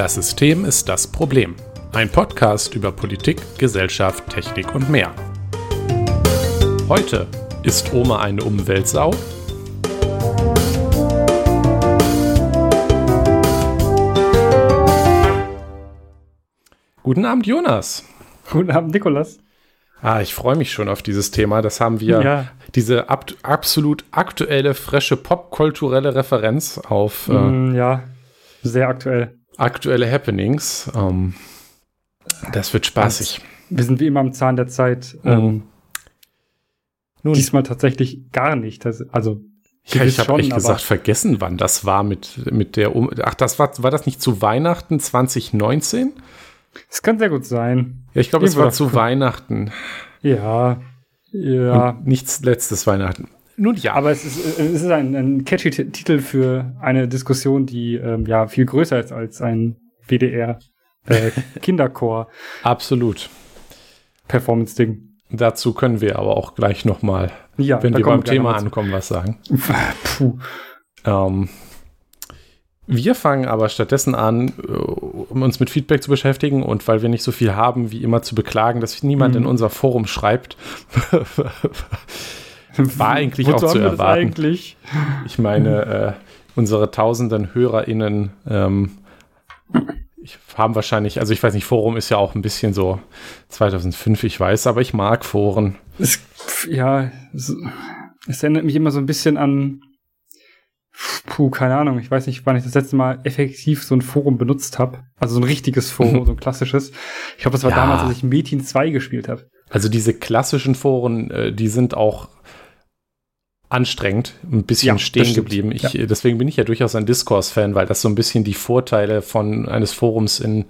Das System ist das Problem. Ein Podcast über Politik, Gesellschaft, Technik und mehr. Heute ist Oma eine Umweltsau? Guten Abend, Jonas. Guten Abend, Nikolas. Ah, ich freue mich schon auf dieses Thema. Das haben wir, Ja. diese ab, absolut aktuelle, frische popkulturelle Referenz auf äh, Mm, ja, sehr aktuell. Aktuelle Happenings. Ähm, das wird spaßig. Wir sind wie immer am Zahn der Zeit. Mhm. Ähm, Nun, diesmal tatsächlich gar nicht. Das, also, ja, ich habe echt gesagt vergessen, wann das war mit, mit der um Ach, das war, war das nicht zu Weihnachten 2019? es kann sehr gut sein. Ja, ich glaube, es war zu. Weihnachten. Ja, ja. Und nichts letztes Weihnachten. Nun ja. Aber es ist, es ist ein, ein catchy Titel für eine Diskussion, die ähm, ja viel größer ist als ein WDR äh, Kinderchor absolut. Performance Ding. Dazu können wir aber auch gleich noch mal, Ja, wenn wir beim Thema ankommen, was sagen. Puh. Ähm, wir fangen aber stattdessen an, äh, um uns mit Feedback zu beschäftigen und weil wir nicht so viel haben, wie immer zu beklagen, dass niemand Mhm. in unser Forum schreibt. War eigentlich auch zu erwarten. eigentlich? Ich meine, äh, unsere tausenden HörerInnen ähm, haben wahrscheinlich, also ich weiß nicht, Forum ist ja auch ein bisschen so 2005, ich weiß, aber ich mag Foren. Es, ja, es, es erinnert mich immer so ein bisschen an. Puh, keine Ahnung. Ich weiß nicht, wann ich das letzte Mal effektiv so ein Forum benutzt habe. Also so ein richtiges Forum, so ein klassisches. Ich glaube, das war Ja. damals, als ich Metin 2 gespielt habe. Also diese klassischen Foren, äh, die sind auch anstrengend, ein bisschen Ja, stehen geblieben. Ich, äh, Deswegen bin ich ja durchaus ein Discourse-Fan, weil das so ein bisschen die Vorteile von eines Forums in,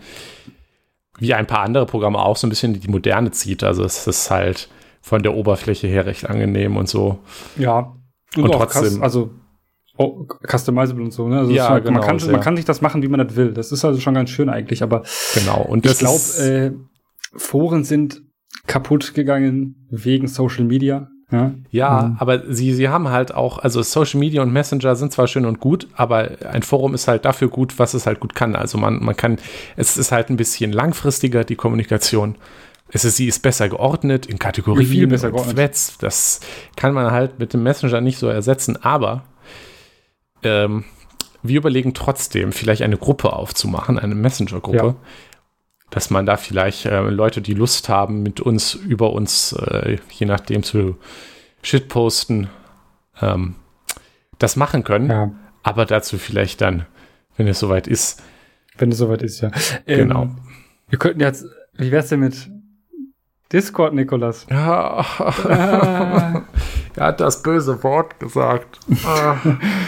wie ein paar andere Programme auch, so ein bisschen die Moderne zieht. Also es ist halt von der Oberfläche her recht angenehm und so. Ja. Und auch trotzdem- also oh, customizable und so. Ne? Also Ja, halt, genau, man, kann, sehr. man kann sich das machen, wie man das will. Das ist also schon ganz schön eigentlich. Aber Genau. Und ich glaube, äh, Foren sind kaputt gegangen wegen Social Media. Ja, Ja, Mhm. aber sie, sie haben halt auch, also Social Media und Messenger sind zwar schön und gut, aber ein Forum ist halt dafür gut, was es halt gut kann. Also man, man kann, es ist halt ein bisschen langfristiger, die Kommunikation. Es ist, sie ist besser geordnet in Kategorien Viel besser und geordnet. Threads. Das kann man halt mit dem Messenger nicht so ersetzen, aber ähm, wir überlegen trotzdem, vielleicht eine Gruppe aufzumachen, eine Messenger-Gruppe, Ja. Dass man da vielleicht äh, Leute, die Lust haben, mit uns über uns, äh, je nachdem, zu shitposten, ähm, das machen können. ja, Aber dazu vielleicht dann, wenn es soweit ist. wenn es soweit ist, ja. Genau. Ähm, wir könnten jetzt, wie wär's denn mit Discord, Nikolas? Ja, Ah, er hat das böse Wort gesagt. Ah.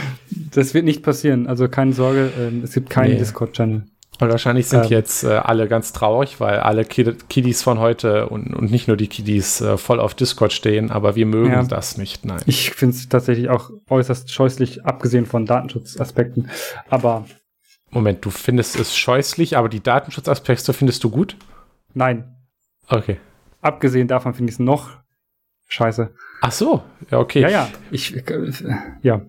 das wird nicht passieren. Also keine Sorge, ähm, es gibt keinen Nee. Discord-Channel. Und wahrscheinlich sind Ähm. jetzt äh, alle ganz traurig, weil alle Kid Kiddies von heute und, und nicht nur die Kiddies äh, voll auf Discord stehen, aber wir mögen Ja. das nicht. Nein. Ich finde es tatsächlich auch äußerst scheußlich, abgesehen von Datenschutzaspekten. Aber Moment, du findest es scheußlich, aber die Datenschutzaspekte findest du gut? nein, Okay. abgesehen davon finde ich es noch scheiße. Ach so, ja, okay. Ja, ja, ich, äh, ja.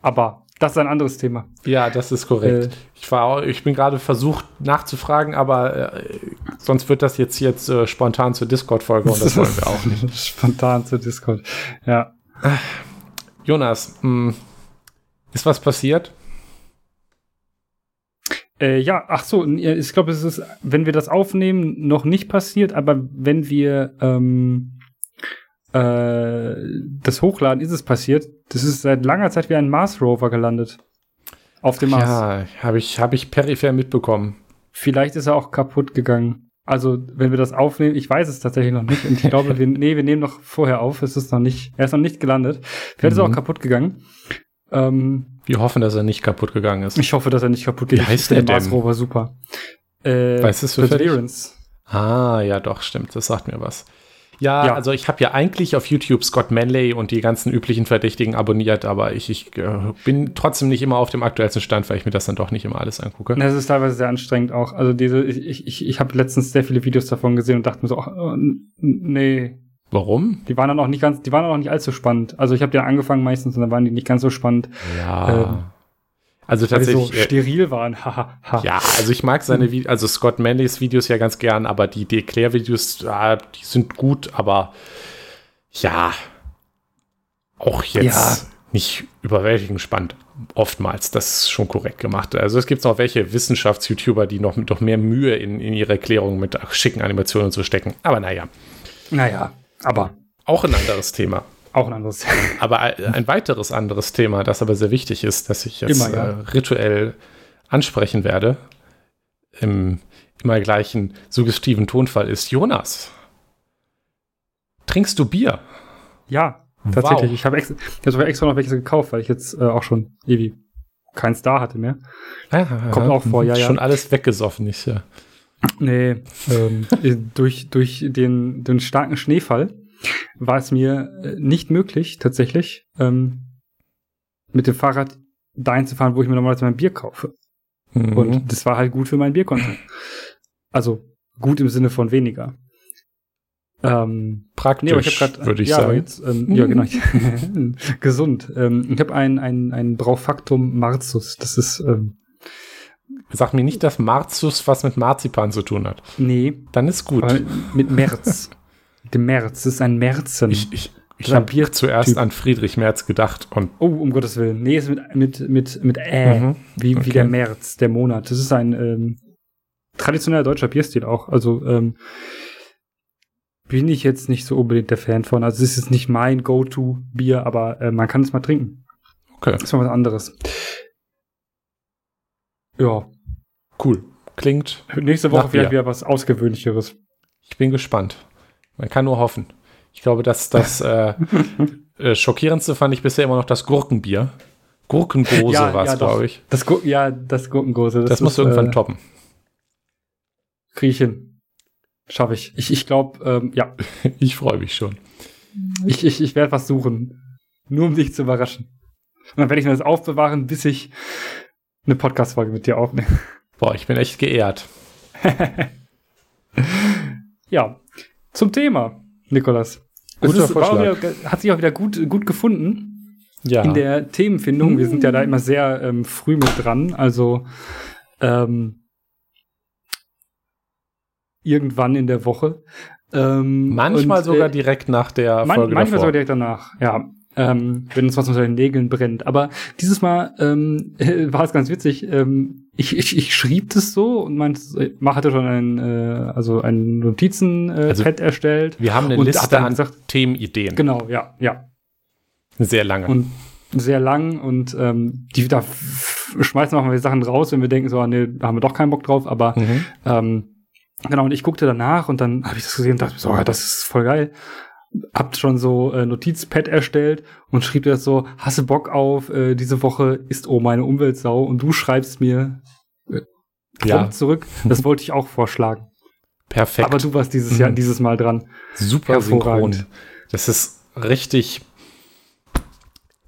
Aber das ist ein anderes Thema. Ja, das ist korrekt. Äh. ich, war, ich bin gerade versucht nachzufragen, aber äh, sonst wird das jetzt, jetzt äh, spontan zur Discord-Folge und das wollen wir auch nicht. Spontan zu Discord. Ja. Jonas, mh, ist was passiert? Äh, ja, ach so, ich glaube, es ist, wenn wir das aufnehmen, noch nicht passiert, aber wenn wir ähm, äh, das hochladen, ist es passiert. Das ist seit langer Zeit wie ein Mars Rover gelandet. Auf dem Mars. Ja, habe ich, hab ich peripher mitbekommen. Vielleicht ist er auch kaputt gegangen. Also, wenn wir das aufnehmen, ich weiß es tatsächlich noch nicht. Und ich glaube, wir, nee, wir nehmen noch vorher auf. Es ist noch nicht, er ist noch nicht gelandet. Vielleicht ist er Mhm. auch kaputt gegangen. Ähm, Wir hoffen, dass er nicht kaputt gegangen ist. ich hoffe, dass er nicht kaputt Wie geht. heißt Ich finde der den Mars? Rover super. Äh, Weißt du? Perseverance. Ah, ja, doch, stimmt. Das sagt mir was. Ja, Ja. also ich habe ja eigentlich auf YouTube Scott Manley und die ganzen üblichen Verdächtigen abonniert, aber ich, ich äh, bin trotzdem nicht immer auf dem aktuellsten Stand, weil ich mir das dann doch nicht immer alles angucke. Das ist teilweise sehr anstrengend auch. Also diese, ich, ich, ich habe letztens sehr viele Videos davon gesehen und dachte mir so, ach, n- nee, Warum? die waren dann auch nicht ganz, die waren auch nicht allzu spannend. Also ich habe die dann angefangen meistens und dann waren die nicht ganz so spannend. Ja. Ähm, Also tatsächlich. Weil die so steril waren. Ja, also ich mag seine Videos, also Scott Manleys Videos ja ganz gern, aber die, Erklärvideos, ja, die sind gut, aber ja, auch jetzt ja. nicht überwältigend spannend. Oftmals, das ist schon korrekt gemacht. Also es gibt noch welche Wissenschafts-YouTuber, die noch noch mehr Mühe in, in ihre Erklärung mit schicken Animationen so stecken. Aber naja. Naja, aber. Auch ein anderes Thema. Auch ein anderes Thema. Aber ein weiteres anderes Thema, das aber sehr wichtig ist, das ich jetzt Immer, ja. äh, rituell ansprechen werde, im immer gleichen suggestiven Tonfall ist Jonas. Trinkst du Bier? Ja, tatsächlich. Wow. Ich habe extra, hab extra noch welches gekauft, weil ich jetzt äh, auch schon ewig keins da hatte mehr. Ah, Kommt auch vor, ja, ja. Schon alles weggesoffen, nicht ja. Nee, ähm, durch, durch den, den starken Schneefall war es mir äh, nicht möglich, tatsächlich, ähm, mit dem Fahrrad dahin zu fahren, wo ich mir normalerweise mein Bier kaufe. Mhm. Und das war halt gut für meinen Bierkonto. Also gut im Sinne von weniger. Ähm, Praktisch, nee, grad, würde ich ja, sagen. Jetzt, ähm, ja, genau. gesund. Ähm, ich habe ein, ein, ein Braufaktum Marzus. Das ist. Ähm, Sag mir nicht, dass Marzus was mit Marzipan zu tun hat. Nee. Dann ist gut. Mit März. dem März. Das ist ein Märzen. Ich, ich, ich habe zuerst an Friedrich Merz gedacht und. Oh, um Gottes Willen. Nee, ist mit, mit, mit, mit Ä, mhm. wie, okay. wie der März, der Monat. Das ist ein ähm, traditioneller deutscher Bierstil auch. Also ähm, bin ich jetzt nicht so unbedingt der Fan von. Also es ist nicht mein Go-To-Bier, aber äh, man kann es mal trinken. Okay. Das ist mal was anderes. Ja. Cool. Klingt. Nächste Woche vielleicht wieder was Ausgewöhnlicheres. Ich bin gespannt. Man kann nur hoffen. Ich glaube, dass das äh, äh, schockierendste fand ich bisher immer noch das Gurkenbier. Gurkengose ja, war es, ja, glaube ich. Das Gur ja, das Gurkengose. Das, das muss irgendwann äh, toppen. Kriege ich hin. Schaffe ich. Ich, ich glaube, ähm, ja. ich freue mich schon. Ich, ich, ich werde was suchen. Nur um dich zu überraschen. Und dann werde ich mir das aufbewahren, bis ich eine Podcast-Folge mit dir aufnehme. Boah, ich bin echt geehrt. ja, zum Thema, Nikolas. Guter ist, Vorschlag. Wieder, hat sich auch wieder gut, gut gefunden. Ja. In der Themenfindung. Wir sind ja da immer sehr ähm, früh mit dran. Also ähm, irgendwann in der Woche. Ähm, manchmal und, sogar äh, direkt nach der man, Folge Manchmal davor. sogar direkt danach, ja. Ähm, wenn uns was unter den Nägeln brennt. Aber dieses Mal ähm, war es ganz witzig. Ähm, ich, ich, ich schrieb das so und meinte, man hatte schon ein, äh, also ein Notizen-Pad äh, also, erstellt. Wir haben eine Liste an gesagt, Themenideen. Genau, ja, ja. Sehr lange. Und sehr lang und ähm, die da schmeißen wir auch mal Sachen raus, wenn wir denken, so, nee, da haben wir doch keinen Bock drauf, aber mhm. ähm, Genau, und ich guckte danach und dann habe ich das gesehen und dachte so, oh, das ist voll geil. Habt schon so äh, Notizpad erstellt und schrieb das so, hasse Bock auf, äh, diese Woche ist oh meine Umweltsau und du schreibst mir äh, ja. zurück. Das wollte ich auch vorschlagen. Perfekt. Aber du warst dieses Jahr, mhm. dieses Mal dran. Super synchron. Das ist richtig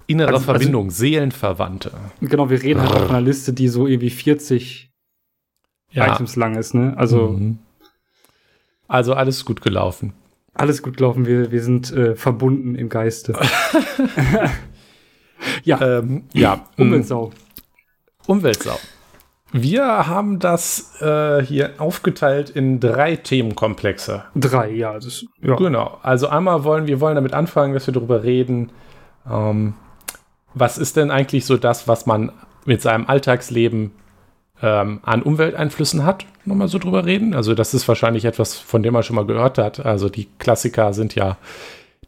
innere also, Verbindung, also, Seelenverwandte. Genau, wir reden halt auf einer Liste, die so irgendwie 40 ja. Items lang ist, ne? Also. Mhm. Also alles gut gelaufen. Alles gut gelaufen, wir, wir sind äh, verbunden im Geiste. ja. Ähm, ja. Umweltsau. Umweltsau. Wir haben das äh, hier aufgeteilt in drei Themenkomplexe. Drei, ja, das, ja. Genau. Also einmal wollen wir wollen damit anfangen, dass wir darüber reden, ähm, was ist denn eigentlich so das, was man mit seinem Alltagsleben ähm, an Umwelteinflüssen hat, nochmal so drüber reden. Also das ist wahrscheinlich etwas, von dem man schon mal gehört hat. Also die Klassiker sind ja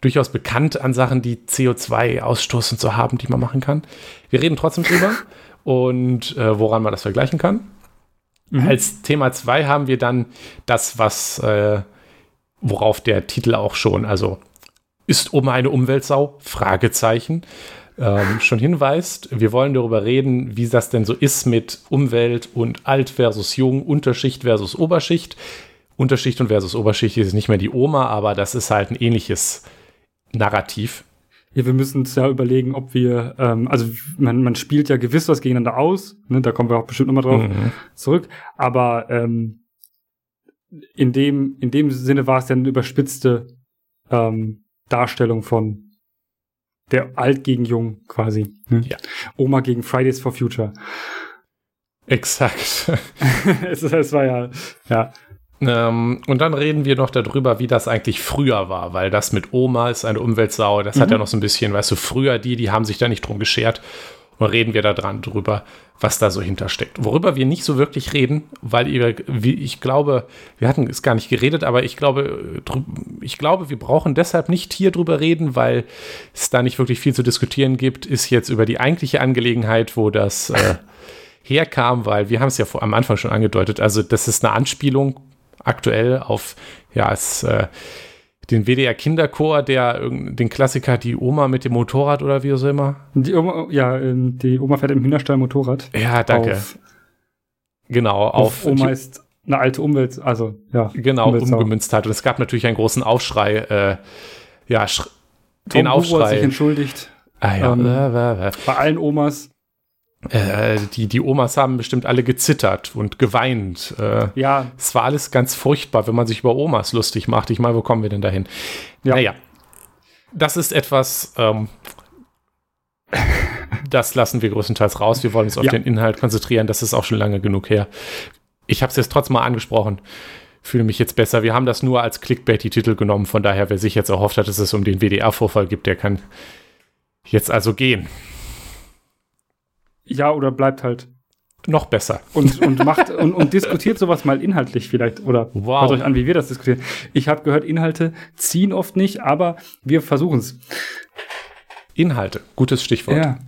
durchaus bekannt an Sachen, die CO2-Ausstoß und so haben, die man machen kann. Wir reden trotzdem drüber und äh, woran man das vergleichen kann. Mhm. Als Thema 2 haben wir dann das, was, äh, worauf der Titel auch schon, also ist Oma eine Umweltsau? Fragezeichen ähm, schon hinweist. Wir wollen darüber reden, wie das denn so ist mit Umwelt und alt versus jung, Unterschicht versus Oberschicht. Unterschicht und versus Oberschicht ist nicht mehr die Oma, aber das ist halt ein ähnliches Narrativ. Ja, wir müssen uns ja überlegen, ob wir, ähm, also man, man spielt ja gewiss was gegeneinander aus, ne, da kommen wir auch bestimmt nochmal drauf mhm. zurück, aber ähm, in, dem, in dem Sinne war es ja eine überspitzte ähm, Darstellung von Der alt gegen jung quasi. Ne? Ja. Oma gegen Fridays for Future. Exakt. es, es war ja, ja. Ähm, und dann reden wir noch darüber, wie das eigentlich früher war, weil das mit Oma ist eine Umweltsau, das hat ja noch so ein bisschen, weißt du, früher die, die haben sich da nicht drum geschert. Und reden wir da dran drüber, was da so hintersteckt. Worüber wir nicht so wirklich reden, weil ihr, wie ich glaube, wir hatten es gar nicht geredet, aber ich glaube, drü- ich glaube, wir brauchen deshalb nicht hier drüber reden, weil es da nicht wirklich viel zu diskutieren gibt, ist jetzt über die eigentliche Angelegenheit, wo das äh, herkam, weil wir haben es ja vor, am Anfang schon angedeutet, also das ist eine Anspielung aktuell auf, ja, es, äh, den WDR Kinderchor, der den Klassiker Die Oma mit dem Motorrad oder wie auch immer. Die Oma, ja, ähm, die Oma fährt im Hühnerstall Motorrad. Ja, danke. Auf, genau, auf auf, Oma ist eine alte Umwelt, also ja. genau umgemünzt hat. Und es gab natürlich einen großen Aufschrei, äh, ja, sch den Tom Hugo hat sich Aufschrei. entschuldigt Ah, ja, ähm, äh, äh, bei allen Omas. Äh, die, die Omas haben bestimmt alle gezittert und geweint. Äh, Ja, es war alles ganz furchtbar, wenn man sich über Omas lustig macht. Ich meine, wo kommen wir denn dahin? Ja. Naja, das ist etwas, ähm, das lassen wir größtenteils raus. Wir wollen uns auf Ja. den Inhalt konzentrieren. Das ist auch schon lange genug her. Ich habe es jetzt trotzdem mal angesprochen. Fühle mich jetzt besser. Wir haben das nur als Clickbait-Titel genommen. Von daher, wer sich jetzt erhofft hat, dass es um den WDR-Vorfall gibt, der kann jetzt also gehen. Ja, oder bleibt halt Noch besser. und, und macht und, und diskutiert sowas mal inhaltlich vielleicht oder Wow. hört euch an, wie wir das diskutieren. Ich habe gehört, Inhalte ziehen oft nicht, aber wir versuchen es. Inhalte, gutes Stichwort. Ja,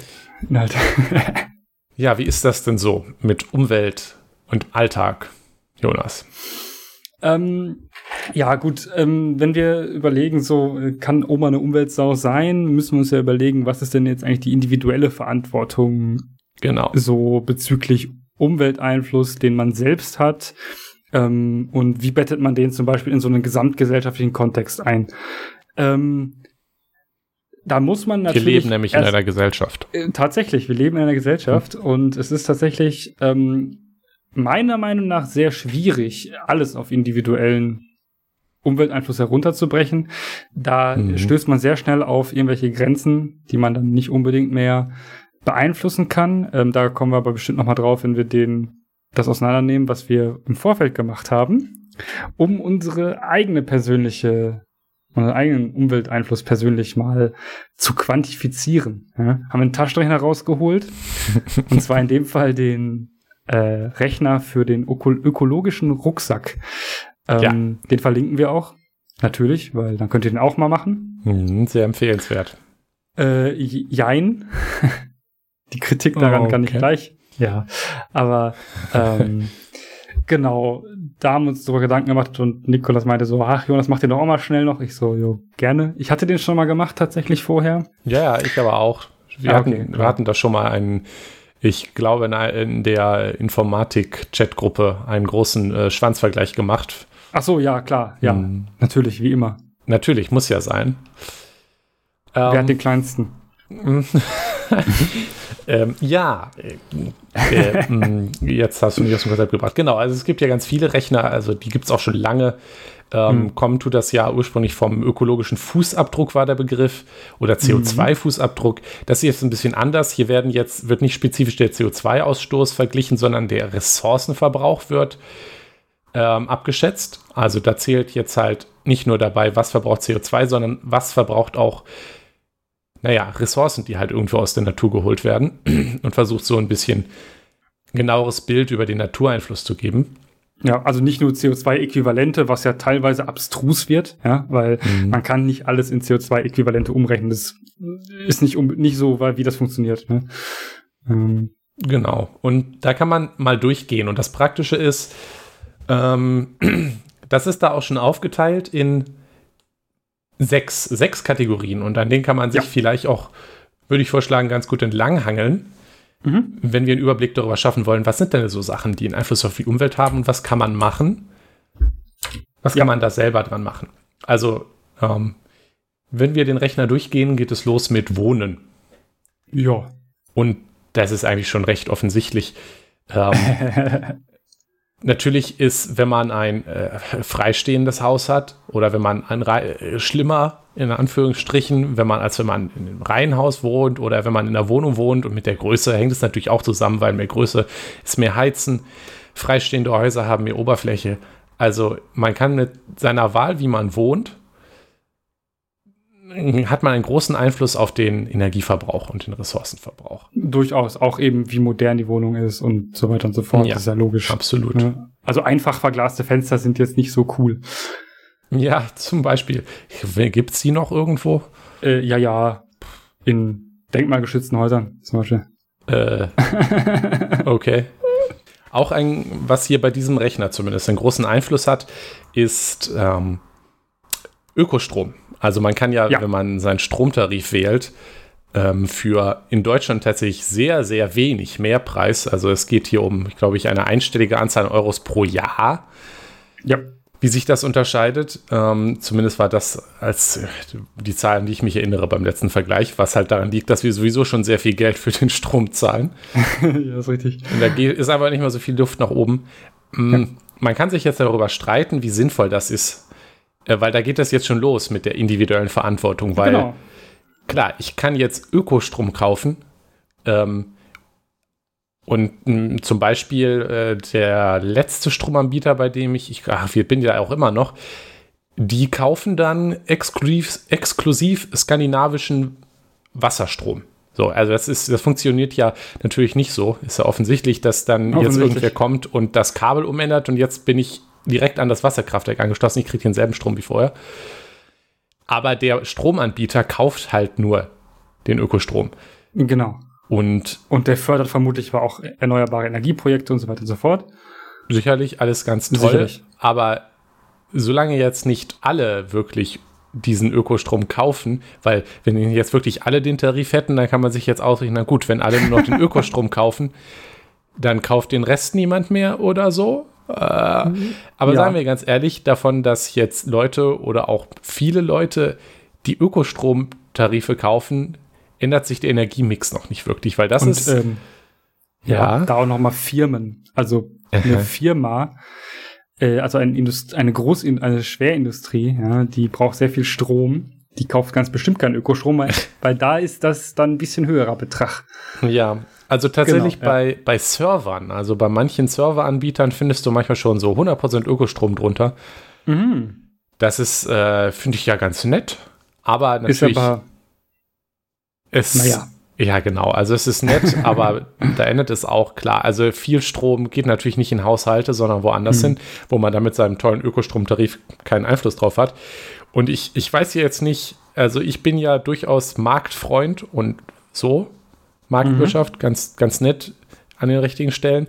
Inhalte. Ja, wie ist das denn so mit Umwelt und Alltag, Jonas? Ähm, ja, gut, ähm, wenn wir überlegen, so äh, kann Oma eine Umweltsau sein, müssen wir uns ja überlegen, was ist denn jetzt eigentlich die individuelle Verantwortung Genau. so bezüglich Umwelteinfluss, den man selbst hat. Ähm, und wie bettet man den zum Beispiel in so einen gesamtgesellschaftlichen Kontext ein? Ähm, da muss man Wir natürlich. leben nämlich in erst- einer Gesellschaft. äh, Tatsächlich, wir leben in einer Gesellschaft und es ist tatsächlich ähm, meiner Meinung nach sehr schwierig, alles auf individuellen Umwelteinfluss herunterzubrechen. Da Mhm. stößt man sehr schnell auf irgendwelche Grenzen, die man dann nicht unbedingt mehr beeinflussen kann. Ähm, da kommen wir aber bestimmt noch mal drauf, wenn wir den, das auseinandernehmen, was wir im Vorfeld gemacht haben, um unsere eigene persönliche unseren eigenen Umwelteinfluss persönlich mal zu quantifizieren. Ja? Haben wir einen Taschenrechner rausgeholt. und zwar in dem Fall den äh, Rechner für den öko ökologischen Rucksack. Ähm, Den verlinken wir auch. Natürlich, weil dann könnt ihr den auch mal machen. Mhm, sehr empfehlenswert. Äh, jein. Die Kritik daran Oh, kann ich okay. gleich. Ja, aber ähm, genau, da haben wir uns darüber Gedanken gemacht und Nikolas meinte so, ach Jonas, mach den doch auch mal schnell noch. Ich so, jo, gerne. Ich hatte den schon mal gemacht tatsächlich vorher. Ja, ja, ich aber auch. Wir, Ah, hatten, okay, wir klar. hatten da schon mal einen, ich glaube, in, der Informatik-Chat-Gruppe einen großen äh, Schwanzvergleich gemacht. Ach so, ja, klar, ja, Mhm. natürlich, wie immer. Natürlich, muss ja sein. Wer Ähm, hat den kleinsten? Ähm, ja, äh, äh, mh, jetzt hast du mich aus dem Konzept gebracht. Genau, also es gibt ja ganz viele Rechner, also die gibt es auch schon lange. Ähm, Hm. Kommen tut das ja ursprünglich vom ökologischen Fußabdruck war der Begriff oder CO2-Fußabdruck. Das hier ist ein bisschen anders. Hier werden jetzt, wird nicht spezifisch der CO2-Ausstoß verglichen, sondern der Ressourcenverbrauch wird ähm, abgeschätzt. Also da zählt jetzt halt nicht nur dabei, was verbraucht CO2, sondern was verbraucht auch naja, Ressourcen, die halt irgendwo aus der Natur geholt werden und versucht so ein bisschen genaueres Bild über den Natureinfluss zu geben. Ja, also nicht nur CO2-Äquivalente, was ja teilweise abstrus wird, ja, weil Mhm. man kann nicht alles in CO2-Äquivalente umrechnen. Das ist nicht, um, nicht so, weil, wie das funktioniert. Ne? Ähm, Genau. Und da kann man mal durchgehen. Und das Praktische ist, ähm, das ist da auch schon aufgeteilt in sechs, sechs Kategorien. Und an denen kann man sich Ja. vielleicht auch, würde ich vorschlagen, ganz gut entlanghangeln. mhm. wenn wir einen Überblick darüber schaffen wollen, was sind denn so Sachen, die einen Einfluss auf die Umwelt haben und was kann man machen? Was Ja. kann man da selber dran machen? Also, ähm, wenn wir den Rechner durchgehen, geht es los mit Wohnen. Ja. Und das ist eigentlich schon recht offensichtlich. Ähm, Natürlich ist, wenn man ein äh, freistehendes Haus hat oder wenn man ein äh, schlimmer, in Anführungsstrichen, wenn man, als wenn man in einem Reihenhaus wohnt oder wenn man in einer Wohnung wohnt und mit der Größe hängt es natürlich auch zusammen, weil mehr Größe ist mehr Heizen. Freistehende Häuser haben mehr Oberfläche. Also man kann mit seiner Wahl, wie man wohnt, hat man einen großen Einfluss auf den Energieverbrauch und den Ressourcenverbrauch. Durchaus, auch eben wie modern die Wohnung ist und so weiter und so fort. Ja, das ist ja logisch. Absolut. Also einfach verglaste Fenster sind jetzt nicht so cool. Ja, zum Beispiel. Gibt es die noch irgendwo? Äh, ja, ja. In denkmalgeschützten Häusern zum Beispiel. Äh, okay. Auch ein, was hier bei diesem Rechner zumindest einen großen Einfluss hat, ist ähm, Ökostrom. Also man kann ja, ja, wenn man seinen Stromtarif wählt, ähm, für in Deutschland tatsächlich sehr, sehr wenig Mehrpreis. Also es geht hier um, glaube ich, eine einstellige Anzahl an Euros pro Jahr. Ja. Wie sich das unterscheidet, ähm, zumindest war das als die Zahlen, die ich mich erinnere beim letzten Vergleich, was halt daran liegt, dass wir sowieso schon sehr viel Geld für den Strom zahlen. ja, ist richtig. Und da ist aber nicht mehr so viel Luft nach oben. Mm, ja. Man kann sich jetzt darüber streiten, wie sinnvoll das ist, weil da geht das jetzt schon los mit der individuellen Verantwortung, weil genau. klar, ich kann jetzt Ökostrom kaufen ähm, und mh, zum Beispiel äh, der letzte Stromanbieter, bei dem ich, ich ach, wir bin ja auch immer noch, die kaufen dann exklusiv, exklusiv skandinavischen Wasserstrom. So, also das ist, das funktioniert ja natürlich nicht so. Ist ja offensichtlich, dass dann jetzt irgendwer kommt und das Kabel umändert und jetzt bin ich direkt an das Wasserkraftwerk angeschlossen. Ich kriege denselben Strom wie vorher. Aber der Stromanbieter kauft halt nur den Ökostrom. Genau. Und, und der fördert vermutlich auch erneuerbare Energieprojekte und so weiter und so fort. Sicherlich alles ganz toll. Sicherlich. Aber solange jetzt nicht alle wirklich diesen Ökostrom kaufen, weil wenn jetzt wirklich alle den Tarif hätten, dann kann man sich jetzt ausrechnen, na gut, wenn alle nur noch den Ökostrom kaufen, dann kauft den Rest niemand mehr oder so. Äh. Aber ja. sagen wir ganz ehrlich, davon, dass jetzt Leute oder auch viele Leute die Ökostromtarife kaufen, ändert sich der Energiemix noch nicht wirklich, weil das Und, ist. Ähm, ja. ja, da auch noch mal Firmen. Also eine Firma, äh, also ein eine Groß eine Schwerindustrie, ja, die braucht sehr viel Strom. Die kauft ganz bestimmt keinen Ökostrom, weil, weil da ist das dann ein bisschen höherer Betrag. Ja, also tatsächlich genau, bei, ja. bei Servern, also bei manchen Serveranbietern findest du manchmal schon so 100% Ökostrom drunter. Mhm. Das ist, äh, finde ich ja ganz nett. Aber natürlich. Ist aber, es, naja. Ja, genau. Also es ist nett, aber da endet es auch klar. Also viel Strom geht natürlich nicht in Haushalte, sondern woanders mhm. hin, wo man da mit seinem tollen Ökostromtarif keinen Einfluss drauf hat. Und ich, ich weiß hier jetzt nicht, also ich bin ja durchaus Marktfreund und so, Marktwirtschaft, mhm. ganz, ganz nett an den richtigen Stellen.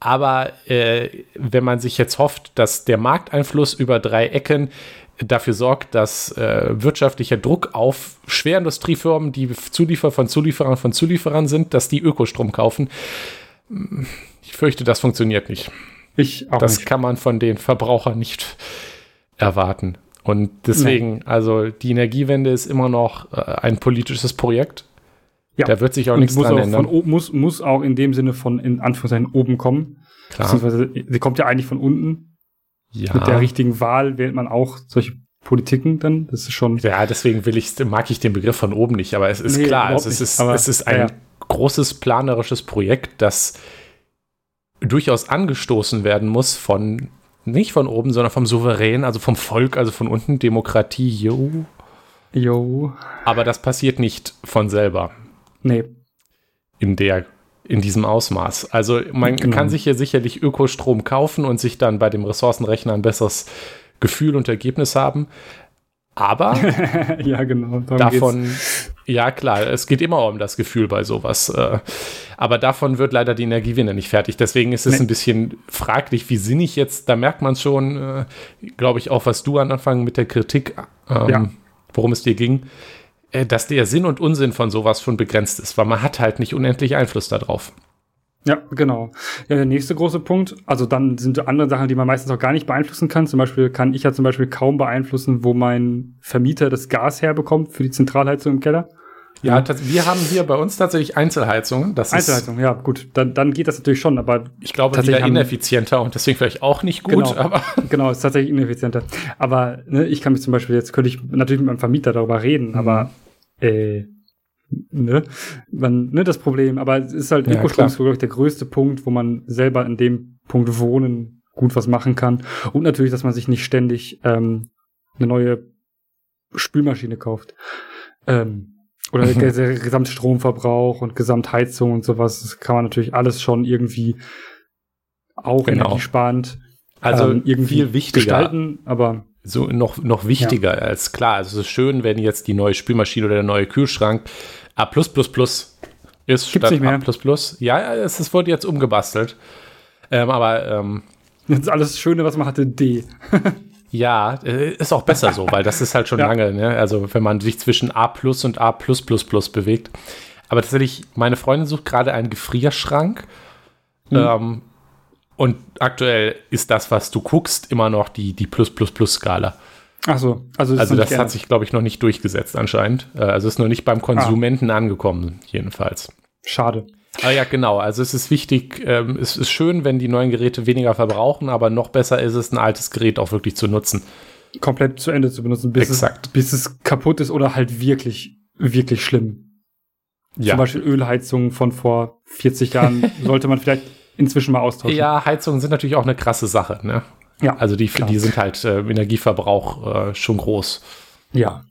Aber äh, wenn man sich jetzt hofft, dass der Markteinfluss über drei Ecken dafür sorgt, dass äh, wirtschaftlicher Druck auf Schwerindustriefirmen, die Zulieferer von Zulieferern von Zulieferern sind, dass die Ökostrom kaufen, ich fürchte, das funktioniert nicht. Ich auch das nicht. kann man von den Verbrauchern nicht erwarten. Und deswegen, nee. also die Energiewende ist immer noch äh, ein politisches Projekt. Ja. Da wird sich auch und nichts dran ändern. Von, muss, muss auch in dem Sinne von, in Anführungszeichen, oben kommen. Klar. Beziehungsweise, sie kommt ja eigentlich von unten. Ja. Mit der richtigen Wahl wählt man auch solche Politiken dann. Das ist schon. Ja, deswegen will ich, mag ich den Begriff von oben nicht, aber es ist nee, klar, also es, ist, aber, es ist ein ja. großes planerisches Projekt, das durchaus angestoßen werden muss von, nicht von oben, sondern vom Souverän, also vom Volk, also von unten, Demokratie, yo. Jo. Aber das passiert nicht von selber. Nee. In der in diesem Ausmaß. Also man genau. kann sich hier sicherlich Ökostrom kaufen und sich dann bei dem Ressourcenrechner ein besseres Gefühl und Ergebnis haben. Aber ja, genau. Davon, geht's. ja klar, es geht immer um das Gefühl bei sowas. Äh, aber davon wird leider die Energiewende nicht fertig. Deswegen ist es nee. ein bisschen fraglich, wie sinnig jetzt, da merkt man schon, äh, glaube ich, auch, was du am Anfang mit der Kritik, ähm, ja. worum es dir ging, dass der Sinn und Unsinn von sowas schon begrenzt ist, weil man hat halt nicht unendlich Einfluss darauf. Ja, genau. Ja, der nächste große Punkt, also dann sind andere Sachen, die man meistens auch gar nicht beeinflussen kann. Zum Beispiel kann ich ja zum Beispiel kaum beeinflussen, wo mein Vermieter das Gas herbekommt für die Zentralheizung im Keller. Ja, wir haben hier bei uns tatsächlich Einzelheizungen. Das Einzelheizung, ja, gut. Dann, dann geht das natürlich schon, aber. Ich glaube, tatsächlich ineffizienter und deswegen vielleicht auch nicht gut. Genau, aber genau ist tatsächlich ineffizienter. Aber ne, ich kann mich zum Beispiel, jetzt könnte ich natürlich mit meinem Vermieter darüber reden, mhm. aber äh, ne, man, ne, das Problem. Aber es ist halt, Ökostrom ist, glaube ich, der größte Punkt, wo man selber in dem Punkt wohnen gut was machen kann. Und natürlich, dass man sich nicht ständig ähm, eine neue Spülmaschine kauft. Ähm, oder der, Gesamtstromverbrauch und Gesamtheizung und sowas, das kann man natürlich alles schon irgendwie auch genau. energiesparend also ähm, irgendwie viel wichtiger gestalten, aber so noch, noch wichtiger ja. als klar. Also es ist schön, wenn jetzt die neue Spülmaschine oder der neue Kühlschrank A ist Gibt's statt. A. Ja, es, es wurde jetzt umgebastelt. Ähm, aber ähm, jetzt alles Schöne, was man hatte, D. Ja, äh, ist auch besser so, weil das ist halt schon ja. lange, ne? Also wenn man sich zwischen A plus und A plus plus plus bewegt. Aber tatsächlich, meine Freundin sucht gerade einen Gefrierschrank. Mhm. Ähm, und aktuell ist das, was du guckst, immer noch die, die Plus Plus Plus Skala. Ach so, also das, also das hat sich, glaube ich, noch nicht durchgesetzt anscheinend. Äh, also ist noch nicht beim Konsumenten ah. angekommen, jedenfalls. Schade. Ah ja, genau. Also es ist wichtig, ähm, es ist schön, wenn die neuen Geräte weniger verbrauchen, aber noch besser ist es, ein altes Gerät auch wirklich zu nutzen. Komplett zu Ende zu benutzen, bis, Exakt. Es, bis es kaputt ist oder halt wirklich, wirklich schlimm. Ja. Zum Beispiel Ölheizungen von vor 40 Jahren sollte man vielleicht inzwischen mal austauschen. Ja, Heizungen sind natürlich auch eine krasse Sache, ne? Ja. Also die, die sind halt äh, Energieverbrauch äh, schon groß. Ja.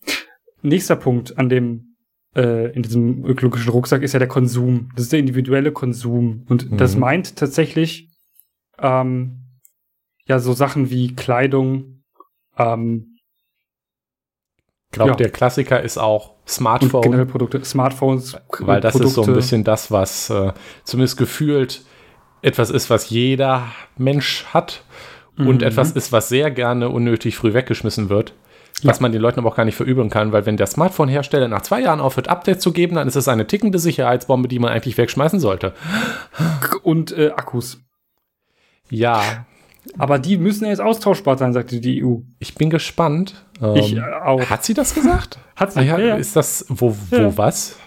Nächster Punkt an dem äh, in diesem ökologischen Rucksack ist ja der Konsum. Das ist der individuelle Konsum. Und mhm. das meint tatsächlich ähm, ja so Sachen wie Kleidung. Ähm, ich glaube, ja. der Klassiker ist auch Smartphone. Und generell Produkte, Smartphones. Weil das Produkte. ist so ein bisschen das, was äh, zumindest gefühlt etwas ist, was jeder Mensch hat und mhm. etwas ist, was sehr gerne unnötig früh weggeschmissen wird was ja. man den Leuten aber auch gar nicht verübeln kann, weil wenn der Smartphone-Hersteller nach zwei Jahren aufhört, Updates zu geben, dann ist es eine tickende Sicherheitsbombe, die man eigentlich wegschmeißen sollte. Und äh, Akkus. Ja. Aber die müssen ja jetzt austauschbar sein, sagte die EU. Ich bin gespannt. Ich ähm, auch. Hat sie das gesagt? Hat sie. Ah, ja, ja, Ist das, wo, wo ja. was?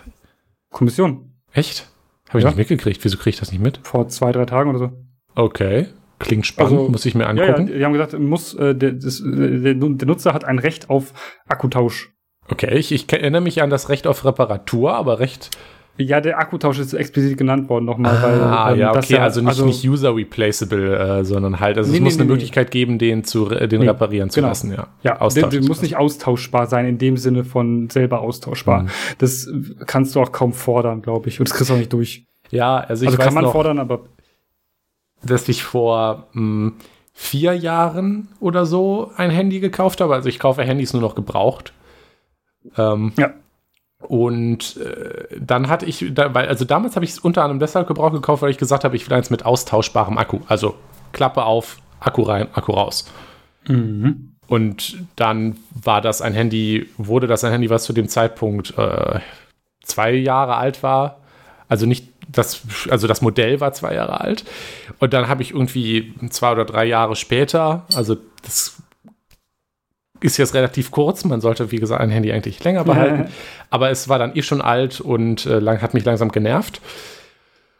Kommission. Echt? Habe ich nicht mitgekriegt. Wieso kriege ich das nicht mit? Vor zwei, drei Tagen oder so. Okay. Klingt spannend, also, muss ich mir angucken. Ja, ja, die haben gesagt, muss, äh, der, das, äh, der, der Nutzer hat ein Recht auf Akkutausch. Okay, ich, ich erinnere mich an das Recht auf Reparatur, aber Recht. Ja, der Akkutausch ist explizit genannt worden nochmal. Ah, weil, ähm, ja, okay, ja, also nicht, also nicht user replaceable, äh, sondern halt, also nee, es muss nee, eine nee, Möglichkeit geben, den zu den reparieren zu genau. lassen, ja. Ja, der, der muss nicht austauschbar sein, in dem Sinne von selber austauschbar. Mhm. Das kannst du auch kaum fordern, glaube ich, und das kriegst du auch nicht durch. Ja, also ich also weiß kann man noch, fordern, aber dass ich vor mh, hm, vier Jahren oder so ein Handy gekauft habe. Also ich kaufe Handys nur noch gebraucht. Ähm, ja. Und äh, dann hatte ich, da, weil, also damals habe ich es unter anderem deshalb gebraucht gekauft, weil ich gesagt habe, ich will eins mit austauschbarem Akku. Also Klappe auf, Akku rein, Akku raus. Mhm. Und dann war das ein Handy, wurde das ein Handy, was zu dem Zeitpunkt äh, zwei Jahre alt war. Also nicht das, also das Modell war zwei Jahre alt. Und dann habe ich irgendwie zwei oder drei Jahre später, also das ist jetzt relativ kurz, man sollte, wie gesagt, ein Handy eigentlich länger behalten. aber es war dann eh schon alt und äh, lang, hat mich langsam genervt.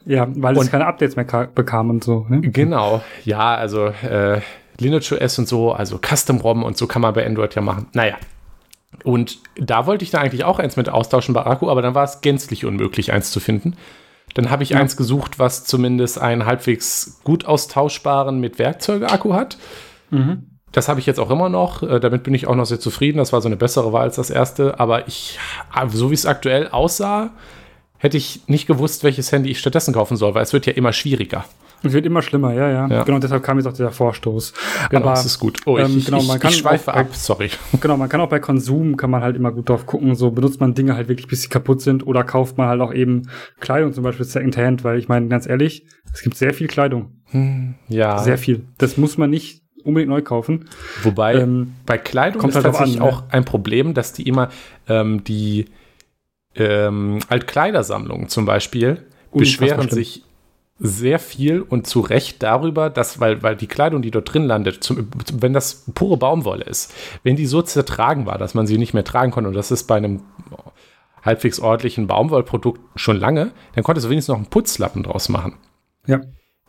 Ja, weil es keine Updates mehr bekam und so. Ne? Genau, ja, also äh, Lineage OS und so, also Custom ROM und so kann man bei Android ja machen. Naja. Und da wollte ich dann eigentlich auch eins mit austauschen bei Akku, aber dann war es gänzlich unmöglich, eins zu finden. Dann habe ich ja. eins gesucht, was zumindest einen halbwegs gut austauschbaren mit Werkzeuge-Akku hat. Mhm. Das habe ich jetzt auch immer noch. Äh, damit bin ich auch noch sehr zufrieden. Das war so eine bessere Wahl als das erste. Aber ich, so wie es aktuell aussah, hätte ich nicht gewusst, welches Handy ich stattdessen kaufen soll, weil es wird ja immer schwieriger. Es wird immer schlimmer, ja, ja. ja. Genau, deshalb kam jetzt auch dieser Vorstoß. Genau, Aber, das ist gut. Oh, ich, ähm, genau, man ich, kann ich schweife ab, sorry. Genau, man kann auch bei Konsum, kann man halt immer gut drauf gucken, so benutzt man Dinge halt wirklich, bis sie kaputt sind oder kauft man halt auch eben Kleidung, zum Beispiel Secondhand, weil ich meine, ganz ehrlich, es gibt sehr viel Kleidung. Hm, ja. Sehr viel. Das muss man nicht unbedingt neu kaufen. Wobei, ähm, bei Kleidung kommt ist halt tatsächlich an, auch ein Problem, dass die immer ähm, die ähm, Altkleidersammlungen zum Beispiel beschweren sich sehr viel und zu Recht darüber, dass, weil, weil die Kleidung, die dort drin landet, zum, wenn das pure Baumwolle ist, wenn die so zertragen war, dass man sie nicht mehr tragen konnte, und das ist bei einem halbwegs ordentlichen Baumwollprodukt schon lange, dann konntest du wenigstens noch einen Putzlappen draus machen. Ja.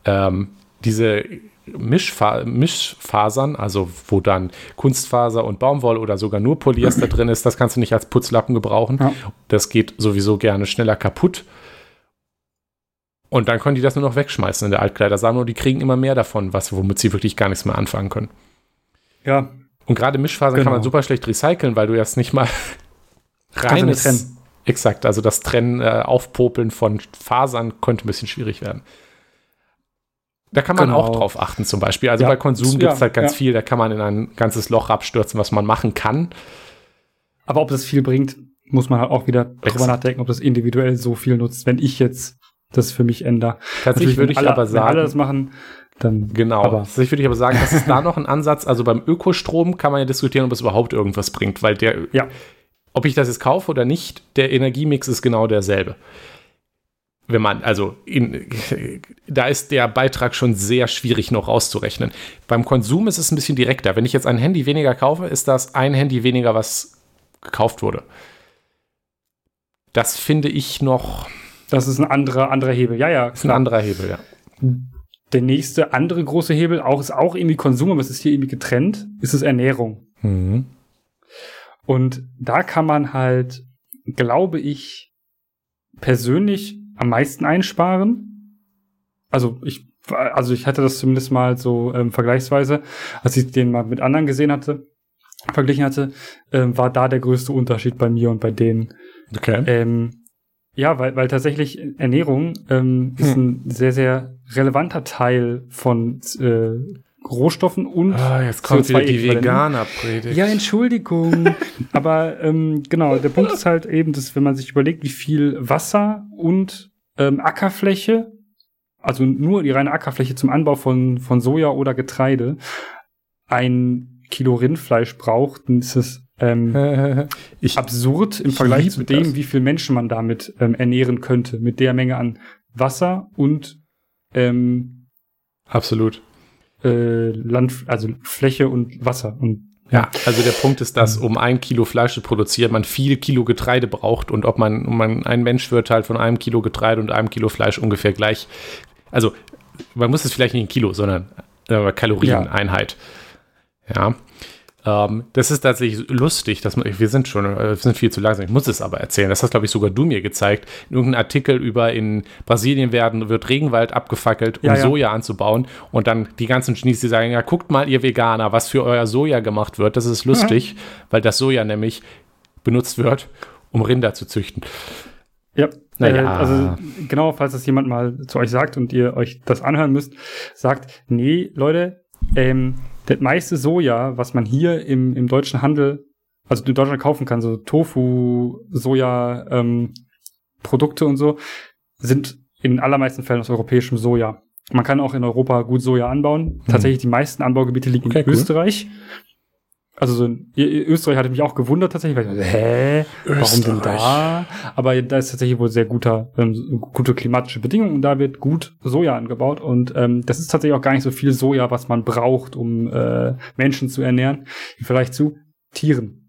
Ähm, diese Mischfa Mischfasern, also wo dann Kunstfaser und Baumwolle oder sogar nur Polyester drin ist, das kannst du nicht als Putzlappen gebrauchen. Ja. Das geht sowieso gerne schneller kaputt. Und dann können die das nur noch wegschmeißen in der Altkleidersammlung und die kriegen immer mehr davon, was, womit sie wirklich gar nichts mehr anfangen können. Ja. Und gerade Mischfasern Genau. kann man super schlecht recyceln, weil du jetzt nicht mal nicht reines. trennen. Exakt, also das Trennen, äh, Aufpopeln von Fasern könnte ein bisschen schwierig werden. Da kann man Genau. auch drauf achten, zum Beispiel. Also Ja, bei Konsum ja, gibt es halt ganz ja. viel, da kann man in ein ganzes Loch abstürzen, was man machen kann. Aber ob das viel bringt, muss man halt auch wieder drüber nachdenken, ob das individuell so viel nutzt, wenn ich jetzt das für mich ändere. Tatsächlich würde ich alle, aber Wenn alle sagen, das machen, dann. genau, Aber tatsächlich würde ich aber sagen, das ist da noch ein Ansatz. Also beim Ökostrom kann man ja diskutieren, ob es überhaupt irgendwas bringt, weil der, ja, ob ich das jetzt kaufe oder nicht, der Energiemix ist genau derselbe. Wenn man, also in, da ist der Beitrag schon sehr schwierig noch rauszurechnen. Beim Konsum ist es ein bisschen direkter. Wenn ich jetzt ein Handy weniger kaufe, ist das ein Handy weniger, was gekauft wurde. Das finde ich noch das ist ein anderer, anderer Hebel. Ja, ja. ist ein anderer Hebel, ja. Der nächste andere große Hebel auch, ist auch irgendwie Konsum, aber es ist hier irgendwie getrennt, ist es Ernährung. Mhm. Und da kann man halt, glaube ich, persönlich am meisten einsparen. Also ich, also ich hatte das zumindest mal so ähm, vergleichsweise, als ich den mal mit anderen gesehen hatte, verglichen hatte, ähm, war da der größte Unterschied bei mir und bei denen. Okay. Ähm, ja, weil, weil tatsächlich Ernährung ähm, ist ein sehr, sehr relevanter Teil von äh, Rohstoffen und Ah, jetzt kommt wieder die CO2-Äquivalenten. Veganer-Predigt. Ja, Entschuldigung. Aber ähm, genau, der Punkt ist halt eben, dass wenn man sich überlegt, wie viel Wasser und ähm, Ackerfläche, also nur die reine Ackerfläche zum Anbau von, von Soja oder Getreide, ein Kilo Rindfleisch braucht, dann ist es ähm, ich, absurd im ich Vergleich zu dem, das. wie viel Menschen man damit ähm, ernähren könnte, mit der Menge an Wasser und ähm, absolut. äh, Land, also Fläche und Wasser. Und Ja, also der Punkt ist, dass um ein Kilo Fleisch zu produzieren, man viel Kilo Getreide braucht und ob man, um man ein Mensch wird halt von einem Kilo Getreide und einem Kilo Fleisch ungefähr gleich. Also man muss es vielleicht nicht in Kilo, sondern äh, Kalorieneinheit. Ja. Ähm, das ist tatsächlich lustig, dass man, wir sind schon, äh, wir sind viel zu langsam. Ich muss es aber erzählen. Das hast, glaube ich, sogar du mir gezeigt. In irgendeinem Artikel über in Brasilien werden, wird Regenwald abgefackelt, um Ja, ja. Soja anzubauen. Und dann die ganzen Genies, die sagen, ja, guckt mal, ihr Veganer, was für euer Soja gemacht wird. Das ist lustig, weil das Soja nämlich benutzt wird, um Rinder zu züchten. Ja, Naja. äh, also genau, falls das jemand mal zu euch sagt und ihr euch das anhören müsst, sagt, nee, Leute, ähm, das meiste Soja, was man hier im, im deutschen Handel, also in Deutschland kaufen kann, so Tofu, Soja, ähm, Produkte und so, sind in allermeisten Fällen aus europäischem Soja. Man kann auch in Europa gut Soja anbauen. Tatsächlich die meisten Anbaugebiete liegen Okay, in cool. Also so in Österreich hatte mich auch gewundert tatsächlich, weil ich dachte, hä, warum denn Österreich. da? Aber da ist tatsächlich wohl sehr guter, ähm, gute klimatische Bedingungen und da wird gut Soja angebaut und ähm, das ist tatsächlich auch gar nicht so viel Soja, was man braucht, um äh, Menschen zu ernähren, vielleicht zu Tieren.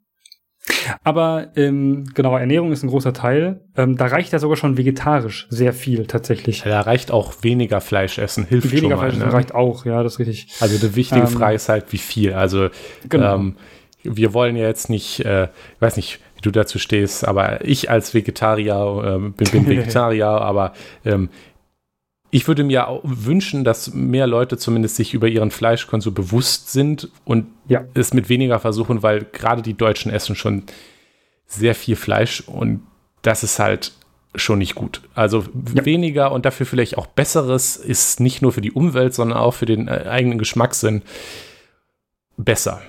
Aber ähm, genau, Ernährung ist ein großer Teil. Ähm, da reicht ja sogar schon vegetarisch sehr viel tatsächlich. Da reicht auch weniger Fleisch essen, hilft Weniger schon mal. Fleisch ne? reicht auch, ja, das ist richtig. Also die wichtige Ähm, Frage ist halt, wie viel. Also Genau. ähm, wir wollen ja jetzt nicht, äh, ich weiß nicht, wie du dazu stehst, aber ich als Vegetarier ähm, bin, bin Vegetarier, aber ähm, ich würde mir auch wünschen, dass mehr Leute zumindest sich über ihren Fleischkonsum bewusst sind und Ja. es mit weniger versuchen, weil gerade die Deutschen essen schon sehr viel Fleisch und das ist halt schon nicht gut. Also Ja. weniger und dafür vielleicht auch besseres ist nicht nur für die Umwelt, sondern auch für den äh, eigenen Geschmackssinn besser,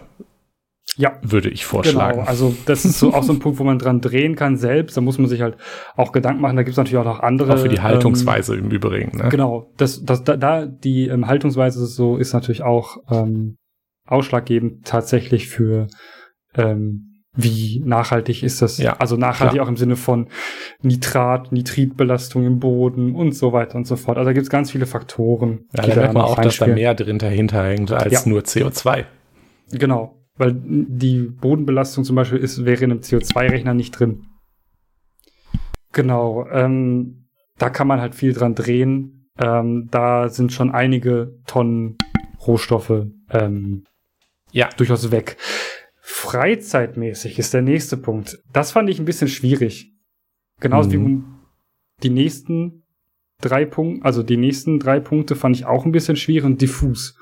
Ja, würde ich vorschlagen. Genau, also das ist so auch so ein Punkt, wo man dran drehen kann selbst. Da muss man sich halt auch Gedanken machen. Da gibt es natürlich auch noch andere. auch für die ähm, Haltungsweise im Übrigen. Ne? Genau, das, das, da, da die ähm, Haltungsweise ist so ist natürlich auch ähm, ausschlaggebend tatsächlich für ähm, wie nachhaltig ist das? Ja, also nachhaltig klar. auch im Sinne von Nitrat, Nitritbelastung im Boden und so weiter und so fort. Also da gibt es ganz viele Faktoren. Ja, da merkt man auch, dass da mehr drin dahinter hängt als Ja. nur CO2. Genau, weil die Bodenbelastung zum Beispiel ist, wäre in einem CO2-Rechner nicht drin. Genau, ähm, da kann man halt viel dran drehen. Ähm, da sind schon einige Tonnen Rohstoffe ähm, Ja. durchaus weg. Freizeitmäßig ist der nächste Punkt. Das fand ich ein bisschen schwierig. Genauso wie Mhm. um die nächsten drei Punkte, also die nächsten drei Punkte fand ich auch ein bisschen schwierig und diffus.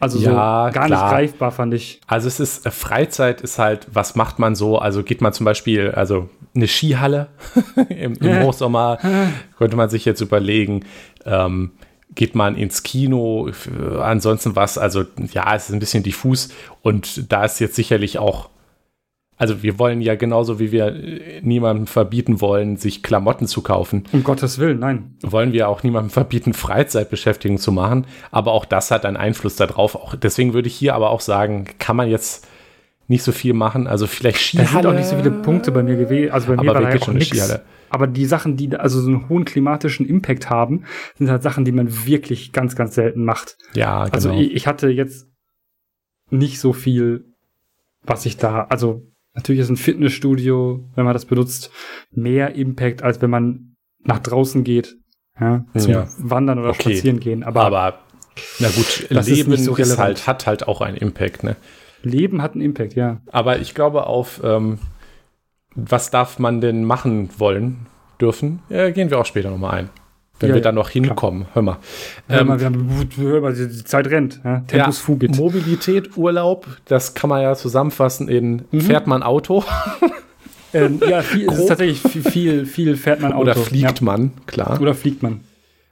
Also Ja, so gar klar. nicht greifbar fand ich. Also es ist, äh, Freizeit ist halt, was macht man so? Also geht man zum Beispiel, also eine Skihalle im, im. Hochsommer, könnte man sich jetzt überlegen, ähm, geht man ins Kino, ansonsten was, also ja, es ist ein bisschen diffus und da ist jetzt sicherlich auch, also wir wollen ja genauso wie wir äh, niemandem verbieten wollen, sich Klamotten zu kaufen, Um Gottes Willen, nein. wollen wir auch niemandem verbieten, Freizeitbeschäftigung zu machen. Aber auch das hat einen Einfluss darauf. Auch deswegen würde ich hier aber auch sagen, kann man jetzt nicht so viel machen. Also vielleicht Da Skihalle. sind auch nicht so viele Punkte bei mir gewesen. Also bei mir Aber war da ja auch. Skihalle? Aber die Sachen, die also so einen hohen klimatischen Impact haben, sind halt Sachen, die man wirklich ganz, ganz selten macht. Ja, genau. Also ich, ich hatte jetzt nicht so viel, was ich da, also natürlich ist ein Fitnessstudio, wenn man das benutzt, mehr Impact, als wenn man nach draußen geht, ja, zum Ja. Wandern oder Okay. Spazieren gehen. Aber, aber na gut, Das ist Leben nicht so ist halt, hat halt auch einen Impact. Ne? Leben hat einen Impact, ja. Aber ich glaube auf, ähm, was darf man denn machen wollen, dürfen, äh, gehen wir auch später nochmal ein. Wenn Ja, wir ja, dann noch hinkommen. Hör mal. Hör Ähm, mal, wir haben, hör mal, die Zeit rennt. Ja? Tempus Ja, fugit. Mobilität, Urlaub, das kann man ja zusammenfassen in Mhm. fährt man Auto Ähm, ja, viel, es ist tatsächlich viel, viel, viel fährt man Auto. oder fliegt man, klar. Oder fliegt man.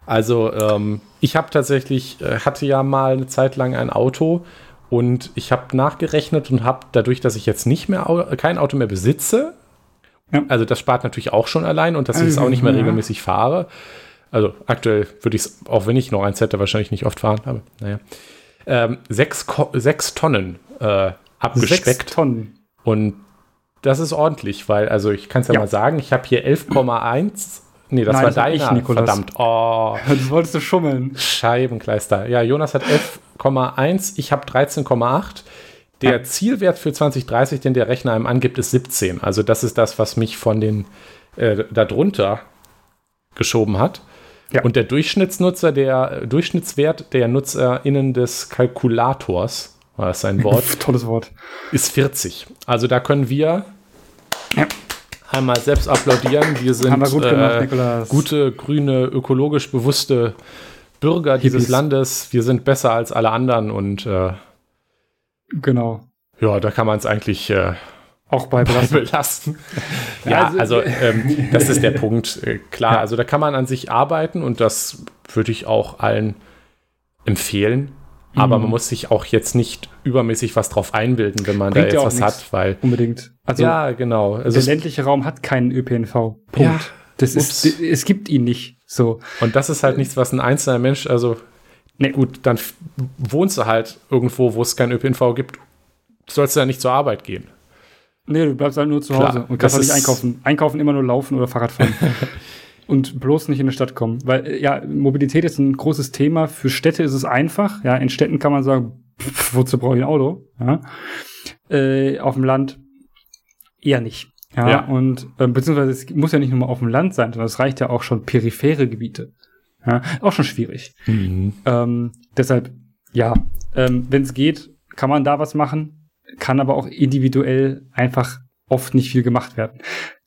Also ähm, ich habe tatsächlich, äh, hatte ja mal eine Zeit lang ein Auto und ich habe nachgerechnet und habe dadurch, dass ich jetzt nicht mehr Au kein Auto mehr besitze, also das spart natürlich auch schon allein und dass ich es auch nicht mehr regelmäßig fahre. Also aktuell würde ich es, auch wenn ich noch eins hätte, wahrscheinlich nicht oft fahren, aber naja. Ähm, sechs, Ko sechs Tonnen äh, abgespeckt. Sechs Tonnen. Und das ist ordentlich, weil, also ich kann es ja, Ja. mal sagen, ich habe hier 11,1. Nee, das Nein, war war ich. Nikolas. Verdammt. Oh, Das wolltest du schummeln. Scheibenkleister. Ja, Jonas hat 11,1, ich habe 13,8. Der Ja. Zielwert für 2030, den der Rechner einem angibt, ist 17. Also das ist das, was mich von den äh, darunter geschoben hat. Ja. Und der Durchschnittsnutzer, der äh, Durchschnittswert der NutzerInnen des Kalkulators, war das ein Wort, Tolles Wort. ist 40. Also da können wir Ja. einmal selbst applaudieren. Wir sind wir gut gemacht, äh, gute, grüne, ökologisch bewusste Bürger dieses Hippies. Landes. Wir sind besser als alle anderen und äh, Genau. ja, da kann man es eigentlich äh, Auch bei bei belassen. belassen. ja, Also- also ähm, das ist der Punkt. Äh, klar, Ja. also da kann man an sich arbeiten und das würde ich auch allen empfehlen. Aber Mhm. man muss sich auch jetzt nicht übermäßig was drauf einbilden, wenn man da Bringt ja jetzt was hat, weil Unbedingt. Also ja, genau. Also der ländliche Raum hat keinen ÖPNV. Punkt. Ja, das ups. ist, es gibt ihn nicht. So. Und das ist halt nichts, was ein einzelner Mensch, also Nee. gut, dann wohnst du halt irgendwo, wo es kein ÖPNV gibt, sollst du ja nicht zur Arbeit gehen. Nee, du bleibst halt nur zu Klar, Hause und kannst auch nicht ist- einkaufen. Einkaufen immer nur laufen oder Fahrrad fahren. und bloß nicht in die Stadt kommen. Weil, äh, ja, Mobilität ist ein großes Thema. Für Städte ist es einfach. Ja, in Städten kann man sagen, pff, wozu brauche ich ein Auto? Ja. Äh, auf dem Land eher nicht. Ja, Ja. und äh, beziehungsweise es muss ja nicht nur mal auf dem Land sein, sondern es reicht ja auch schon periphere Gebiete. Ja, auch schon schwierig. Ähm, deshalb, ja, ähm, wenn es geht, kann man da was machen, kann aber auch individuell einfach oft nicht viel gemacht werden.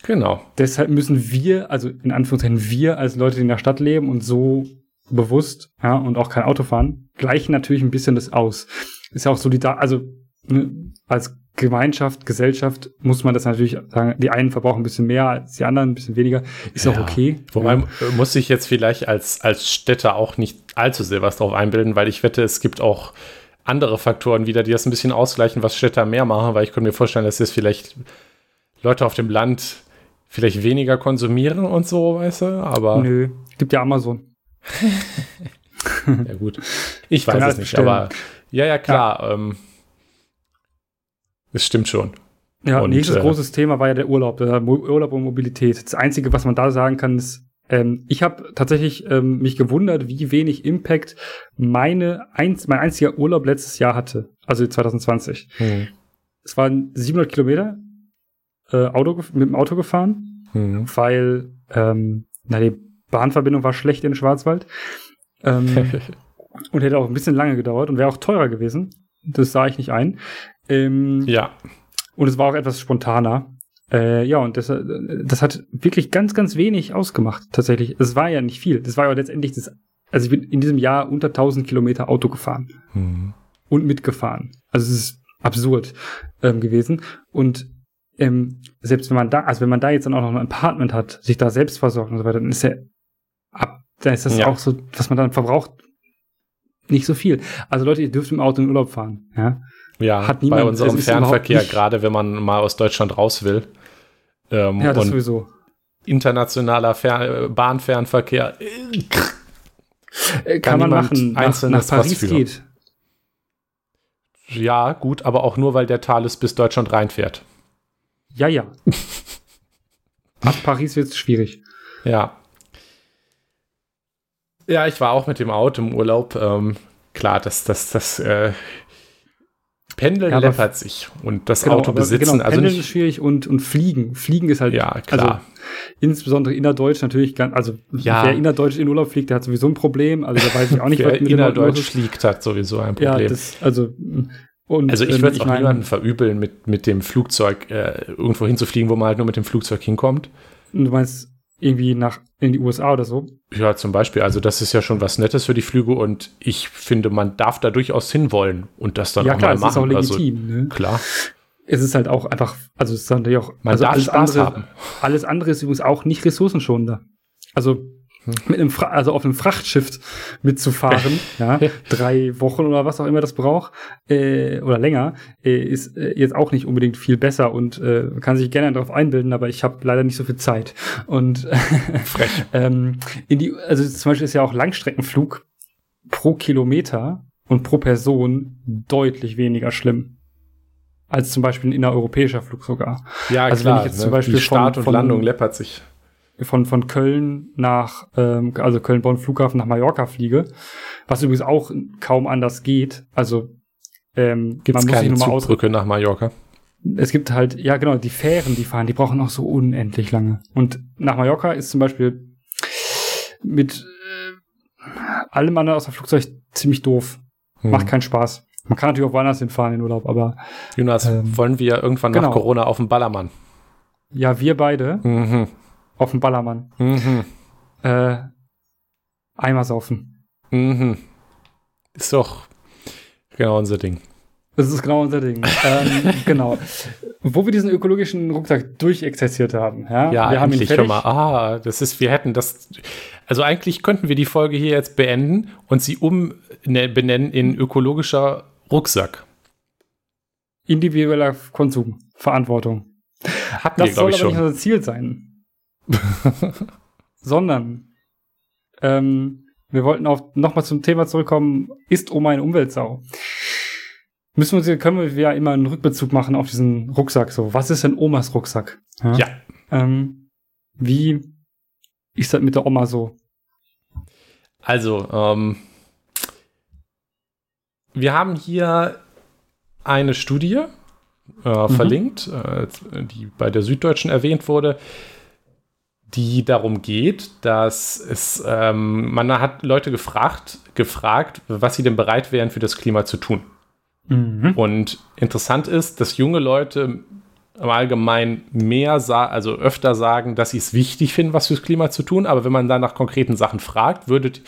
Genau. Deshalb müssen wir, also in Anführungszeichen wir als Leute, die in der Stadt leben und so bewusst, ja, und auch kein Auto fahren, gleichen natürlich ein bisschen das aus. Ist ja auch solidar, also ne, als Gemeinschaft, Gesellschaft muss man das natürlich sagen, die einen verbrauchen ein bisschen mehr als die anderen, ein bisschen weniger. Ist auch Ja. okay. Wobei ja. äh, muss ich jetzt vielleicht als, als Städter auch nicht allzu sehr was drauf einbilden, weil ich wette, es gibt auch andere Faktoren wieder, die das ein bisschen ausgleichen, was Städter mehr machen, weil ich könnte mir vorstellen, dass jetzt vielleicht Leute auf dem Land vielleicht weniger konsumieren und so, weißt du, aber Nö, gibt ja Amazon. ja gut. Ich weiß es nicht, bestellen. aber ja, ja, klar. Ähm, es stimmt schon. Ja, Und, nächstes äh, großes Thema war ja der Urlaub, der Mo Urlaub und Mobilität. Das Einzige, was man da sagen kann, ist, ähm, ich habe tatsächlich ähm, mich gewundert, wie wenig Impact meine einz mein einziger Urlaub letztes Jahr hatte, also 2020. Es waren 700 Kilometer äh, Auto mit dem Auto gefahren mhm. weil ähm, na, die Bahnverbindung war schlecht in Schwarzwald. Ähm, und hätte auch ein bisschen lange gedauert und wäre auch teurer gewesen. Das sah ich nicht ein. Ähm, ja. Und es war auch etwas spontaner. Äh, ja, und das, äh, das hat wirklich ganz, ganz wenig ausgemacht, tatsächlich. Es war ja nicht viel. Das war ja letztendlich das. Also ich bin in diesem Jahr unter 1000 Kilometer Auto gefahren. Mhm. Und mitgefahren. Also es ist absurd ähm, gewesen. Und ähm, selbst wenn man da, also wenn man da jetzt dann auch noch ein Apartment hat, sich da selbst versorgt und so weiter, dann ist ja ab, dann ist das ja. auch so, was man dann verbraucht, nicht so viel. Also Leute, ihr dürft im Auto in Urlaub fahren. Ja, ja Hat niemand, bei unserem Fernverkehr, gerade wenn man mal aus Deutschland raus will. Ähm, ja, das sowieso. Internationaler Fer Bahnfernverkehr. Äh, kann, kann man machen. Nach, nach Paris geht. Ja, gut, aber auch nur, weil der Thales bis Deutschland reinfährt. Ja, ja. Ab Paris wird es schwierig. Ja. Ja, ich war auch mit dem Auto im Urlaub. Ähm, klar, das, das, das äh, Pendeln ja, läppert sich und das genau, Auto besitzen. Genau, also Pendeln ist schwierig und, und Fliegen. Fliegen ist halt. Ja, klar. Also, insbesondere innerdeutsch natürlich ganz, also ja. wer innerdeutsch in Urlaub fliegt, der hat sowieso ein Problem. Also da weiß ich auch nicht, wer was mit innerdeutsch fliegt, hat sowieso ein Problem. Ja, das, also und, also ich würde ähm, auch mein, niemandem verübeln, mit, mit dem Flugzeug äh, irgendwo hinzufliegen, wo man halt nur mit dem Flugzeug hinkommt. Du meinst irgendwie nach in die USA oder so? Ja, zum Beispiel. Also das ist ja schon was Nettes für die Flüge und ich finde, man darf da durchaus hinwollen und das dann ja, auch klar, mal machen. Ja, klar, ist auch legitim. Also, ne? Klar. Es ist halt auch einfach, also es ist natürlich auch, man also darf alles Spaß andere, haben. Alles andere ist übrigens auch nicht ressourcenschonender. Also. Mit einem Fra also auf einem Frachtschiff mitzufahren, ja, drei Wochen oder was auch immer das braucht, äh, oder länger, äh, ist äh, jetzt auch nicht unbedingt viel besser und äh, kann sich gerne darauf einbilden, aber ich habe leider nicht so viel Zeit. Und ähm, in die, also zum Beispiel ist ja auch Langstreckenflug pro Kilometer und pro Person deutlich weniger schlimm als zum Beispiel ein innereuropäischer Flug sogar. Ja, also klar, wenn ich jetzt zum Beispiel die Start von, und Landung läppert sich von, von Köln nach, ähm, also Köln-Bonn Flughafen nach Mallorca fliege, was übrigens auch kaum anders geht. Also ähm, gibt es keine Zugbrücke nach Mallorca? Es gibt halt, ja genau, die Fähren, die fahren, die brauchen auch so unendlich lange. Und nach Mallorca ist zum Beispiel mit äh, allem anderen aus dem Flugzeug ziemlich doof. Hm. Macht keinen Spaß. Man kann natürlich auch woanders hinfahren in Urlaub, aber. Jonas, ähm, wollen wir irgendwann genau. nach Corona auf den Ballermann? Ja, wir beide. Mhm auf dem Ballermann. Mhm. Äh, Eimer saufen. Mhm. Ist doch genau unser Ding. Das ist genau unser Ding. ähm, genau. Wo wir diesen ökologischen Rucksack durchexerziert haben. Ja, ja wir haben ihn schon mal. Ah, das ist, wir hätten das. Also eigentlich könnten wir die Folge hier jetzt beenden und sie umbenennen in ökologischer Rucksack. Individueller Konsum, Verantwortung. Hatten das wir, soll aber schon. nicht unser Ziel sein. Sondern ähm, wir wollten auch nochmal zum Thema zurückkommen, ist Oma eine Umweltsau? Müssen wir uns, können wir ja immer einen Rückbezug machen auf diesen Rucksack. So, was ist denn Omas Rucksack? Ja. ja. Ähm, wie ist das mit der Oma so? Also, ähm, wir haben hier eine Studie äh, mhm. verlinkt, äh, die bei der Süddeutschen erwähnt wurde, die darum geht, dass es, ähm, man hat Leute gefragt, gefragt, was sie denn bereit wären, für das Klima zu tun. Mhm. Und interessant ist, dass junge Leute im Allgemeinen mehr, also öfter sagen, dass sie es wichtig finden, was fürs Klima zu tun, aber wenn man dann nach konkreten Sachen fragt, würdet,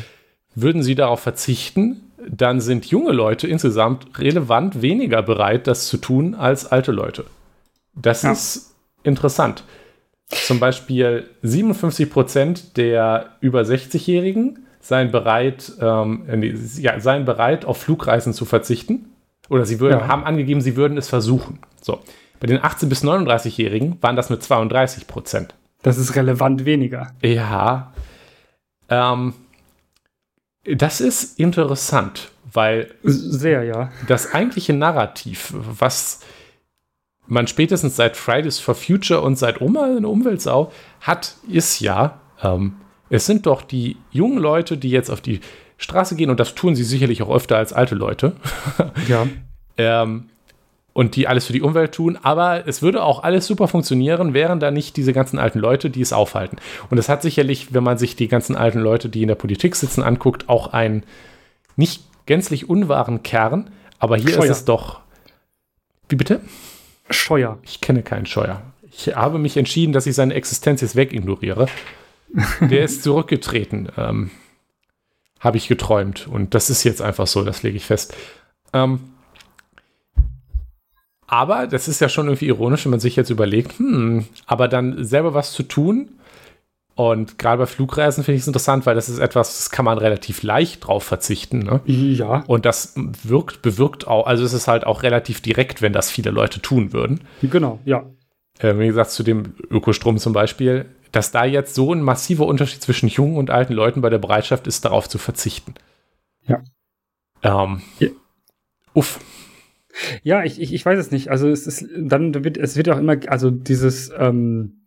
würden sie darauf verzichten, dann sind junge Leute insgesamt relevant weniger bereit, das zu tun, als alte Leute. Das ja. ist interessant. Zum Beispiel 57 Prozent der über 60-Jährigen seien bereit, ähm, ja, seien bereit, auf Flugreisen zu verzichten. Oder sie würden, ja. haben angegeben, sie würden es versuchen. So. Bei den 18- bis 39-Jährigen waren das mit 32 Prozent. Das ist relevant weniger. Ja. Ähm, das ist interessant, weil. Sehr, ja. Das eigentliche Narrativ, was man spätestens seit Fridays for Future und seit Oma eine Umweltsau hat, ist ja, ähm, es sind doch die jungen Leute, die jetzt auf die Straße gehen, und das tun sie sicherlich auch öfter als alte Leute. Ja. ähm, und die alles für die Umwelt tun, aber es würde auch alles super funktionieren, wären da nicht diese ganzen alten Leute, die es aufhalten. Und es hat sicherlich, wenn man sich die ganzen alten Leute, die in der Politik sitzen, anguckt, auch einen nicht gänzlich unwahren Kern, aber hier Scheuer. ist es doch. Wie bitte? Scheuer. Ich kenne keinen Scheuer. Ich habe mich entschieden, dass ich seine Existenz jetzt wegignoriere. Der ist zurückgetreten, ähm, habe ich geträumt. Und das ist jetzt einfach so, das lege ich fest. Ähm, aber das ist ja schon irgendwie ironisch, wenn man sich jetzt überlegt, hm, aber dann selber was zu tun. Und gerade bei Flugreisen finde ich es interessant, weil das ist etwas, das kann man relativ leicht drauf verzichten. Ne? Ja. Und das wirkt, bewirkt auch, also es ist halt auch relativ direkt, wenn das viele Leute tun würden. Genau, ja. Äh, wie gesagt, zu dem Ökostrom zum Beispiel, dass da jetzt so ein massiver Unterschied zwischen jungen und alten Leuten bei der Bereitschaft ist, darauf zu verzichten. Ja. Ähm, ja. Uff. Ja, ich, ich, ich weiß es nicht. Also es ist dann wird es wird auch immer, also dieses ähm,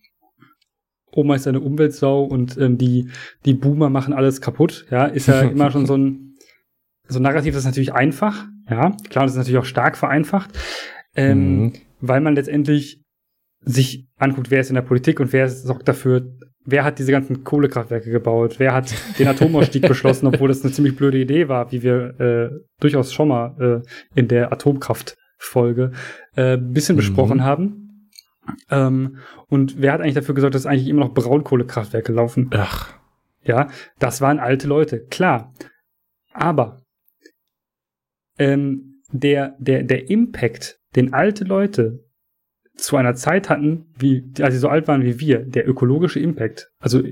Oma ist eine Umweltsau und ähm, die, die Boomer machen alles kaputt, ja, ist ja immer schon so ein, so ein Narrativ, das ist natürlich einfach, ja, klar, das ist natürlich auch stark vereinfacht, ähm, mhm. weil man letztendlich sich anguckt, wer ist in der Politik und wer sorgt dafür, wer hat diese ganzen Kohlekraftwerke gebaut, wer hat den Atomausstieg beschlossen, obwohl das eine ziemlich blöde Idee war, wie wir äh, durchaus schon mal äh, in der Atomkraftfolge äh, bisschen mhm. besprochen haben. Ähm, und wer hat eigentlich dafür gesorgt, dass eigentlich immer noch Braunkohlekraftwerke laufen? Ach. Ja, das waren alte Leute, klar. Aber ähm, der, der, der Impact, den alte Leute zu einer Zeit hatten, wie, als sie so alt waren wie wir, der ökologische Impact. Also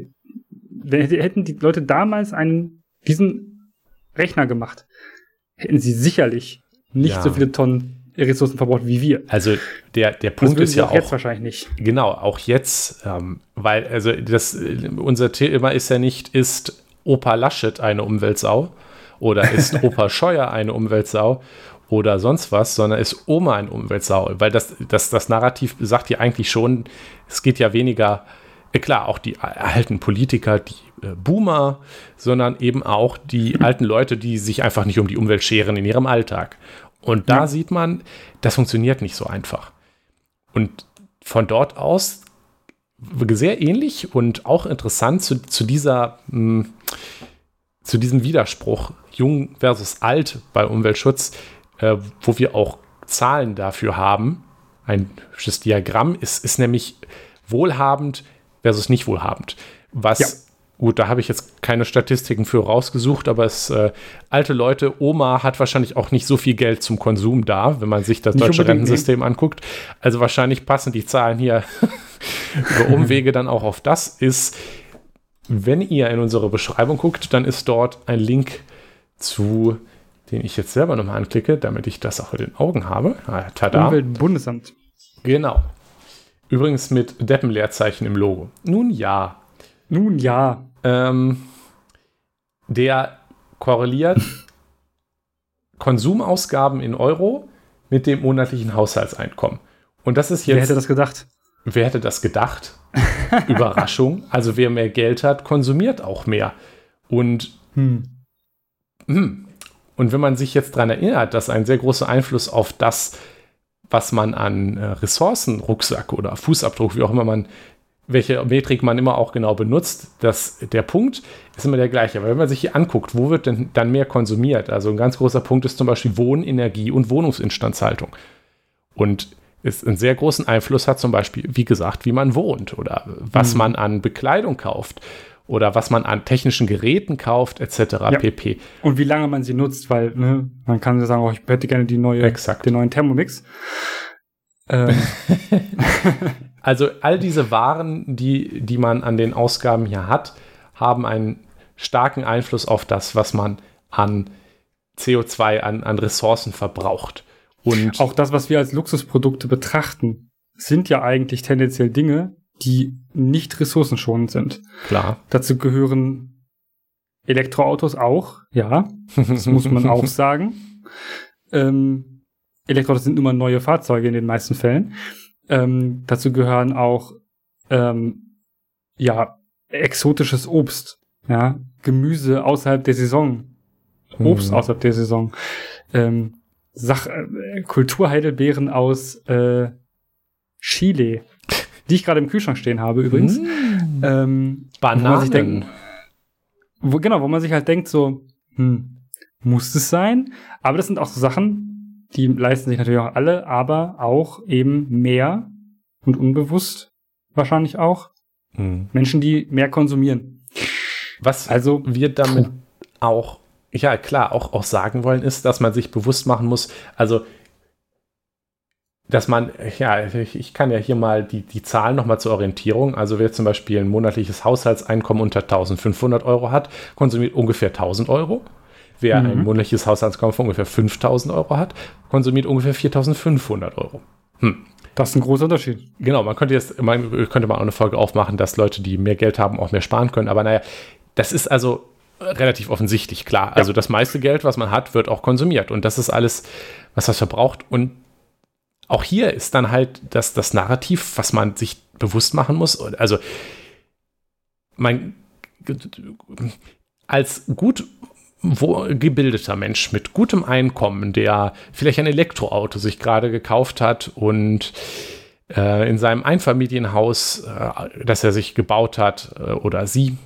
hätten die Leute damals einen, diesen Rechner gemacht, hätten sie sicherlich nicht ja. so viele Tonnen Ressourcen verbraucht wie wir. Also der, der Punkt ist ja auch, auch jetzt wahrscheinlich nicht. Genau, auch jetzt, ähm, weil also das unser Thema ist ja nicht, ist Opa Laschet eine Umweltsau oder ist Opa Scheuer eine Umweltsau oder sonst was, sondern ist Oma ein Umweltsau. Weil das, das, das Narrativ sagt ja eigentlich schon, es geht ja weniger, äh, klar, auch die alten Politiker, die äh, Boomer, sondern eben auch die alten Leute, die sich einfach nicht um die Umwelt scheren in ihrem Alltag. Und da ja. sieht man, das funktioniert nicht so einfach. Und von dort aus sehr ähnlich und auch interessant zu, zu dieser mh, hm, zu diesem Widerspruch jung versus alt bei Umweltschutz äh, wo wir auch Zahlen dafür haben. Ein hübsches Diagramm ist, ist nämlich wohlhabend versus nicht wohlhabend. Was, ja. Gut, da habe ich jetzt keine Statistiken für rausgesucht, aber es, äh, alte Leute, Oma hat wahrscheinlich auch nicht so viel Geld zum Konsum da, wenn man sich das nicht deutsche Rentensystem anguckt. Also wahrscheinlich passen die Zahlen hier über Umwege dann auch auf das. Ist, wenn ihr in unsere Beschreibung guckt, dann ist dort ein Link zu den ich jetzt selber nochmal anklicke, damit ich das auch in den Augen habe. Ah, tada. Umweltbundesamt. Genau. Übrigens mit Deppenleerzeichen im Logo. Nun ja. Nun ja. Ähm, der korreliert Konsumausgaben in Euro mit dem monatlichen Haushaltseinkommen. Und das ist jetzt. Wer hätte das gedacht? Wer hätte das gedacht? Überraschung. Also wer mehr Geld hat, konsumiert auch mehr. Und hm. Hm, und wenn man sich jetzt daran erinnert, dass ein sehr großer Einfluss auf das, was man an äh, Ressourcen, Rucksack oder Fußabdruck, wie auch immer man, welche Metrik man immer auch genau benutzt, dass der Punkt ist immer der gleiche. Aber wenn man sich hier anguckt, wo wird denn dann mehr konsumiert? Also ein ganz großer Punkt ist zum Beispiel Wohnenergie und Wohnungsinstandshaltung. Und es einen sehr großen Einfluss hat zum Beispiel, wie gesagt, wie man wohnt oder was mhm. man an Bekleidung kauft oder was man an technischen Geräten kauft, etc. Ja. pp. Und wie lange man sie nutzt, weil ne, man kann sagen, oh, ich hätte gerne die neue, Exakt. den neuen Thermomix. Ähm. also all diese Waren, die, die man an den Ausgaben hier hat, haben einen starken Einfluss auf das, was man an CO2, an, an Ressourcen verbraucht. Und auch das, was wir als Luxusprodukte betrachten, sind ja eigentlich tendenziell Dinge, die nicht ressourcenschonend sind. Klar. Dazu gehören Elektroautos auch, ja. Das muss man auch sagen. Ähm, Elektroautos sind immer neue Fahrzeuge in den meisten Fällen. Ähm, dazu gehören auch ähm, ja exotisches Obst, ja Gemüse außerhalb der Saison, Obst mhm. außerhalb der Saison. Ähm, Sach äh, Kulturheidelbeeren aus äh, Chile, die ich gerade im Kühlschrank stehen habe übrigens. Mm. Ähm, Bananen. Wo man sich denkt, wo, genau, wo man sich halt denkt, so, hm, muss es sein? Aber das sind auch so Sachen, die leisten sich natürlich auch alle, aber auch eben mehr und unbewusst wahrscheinlich auch Hm. Menschen, die mehr konsumieren. Was Also, wir damit auch, ja klar, auch, auch sagen wollen, ist, dass man sich bewusst machen muss, also dass man, ja, ich ich kann ja hier mal die, die Zahlen nochmal zur Orientierung. Also wer zum Beispiel ein monatliches Haushaltseinkommen unter 1500 Euro hat, konsumiert ungefähr 1000 Euro. Wer Mhm. ein monatliches Haushaltseinkommen von ungefähr 5000 Euro hat, konsumiert ungefähr 4500 Euro. das ist ein großer Unterschied. Genau, man könnte jetzt, man könnte mal auch eine Folge aufmachen, dass Leute, die mehr Geld haben, auch mehr sparen können. Aber naja, das ist also relativ offensichtlich klar. Also das meiste Geld, was man hat, wird auch konsumiert. Und das ist alles, was das verbraucht. Und auch hier ist dann halt das, das Narrativ, was man sich bewusst machen muss. Also man als gut gebildeter Mensch mit gutem Einkommen, der vielleicht ein Elektroauto sich gerade gekauft hat und äh, in seinem Einfamilienhaus, äh, das er sich gebaut hat, äh, oder sie,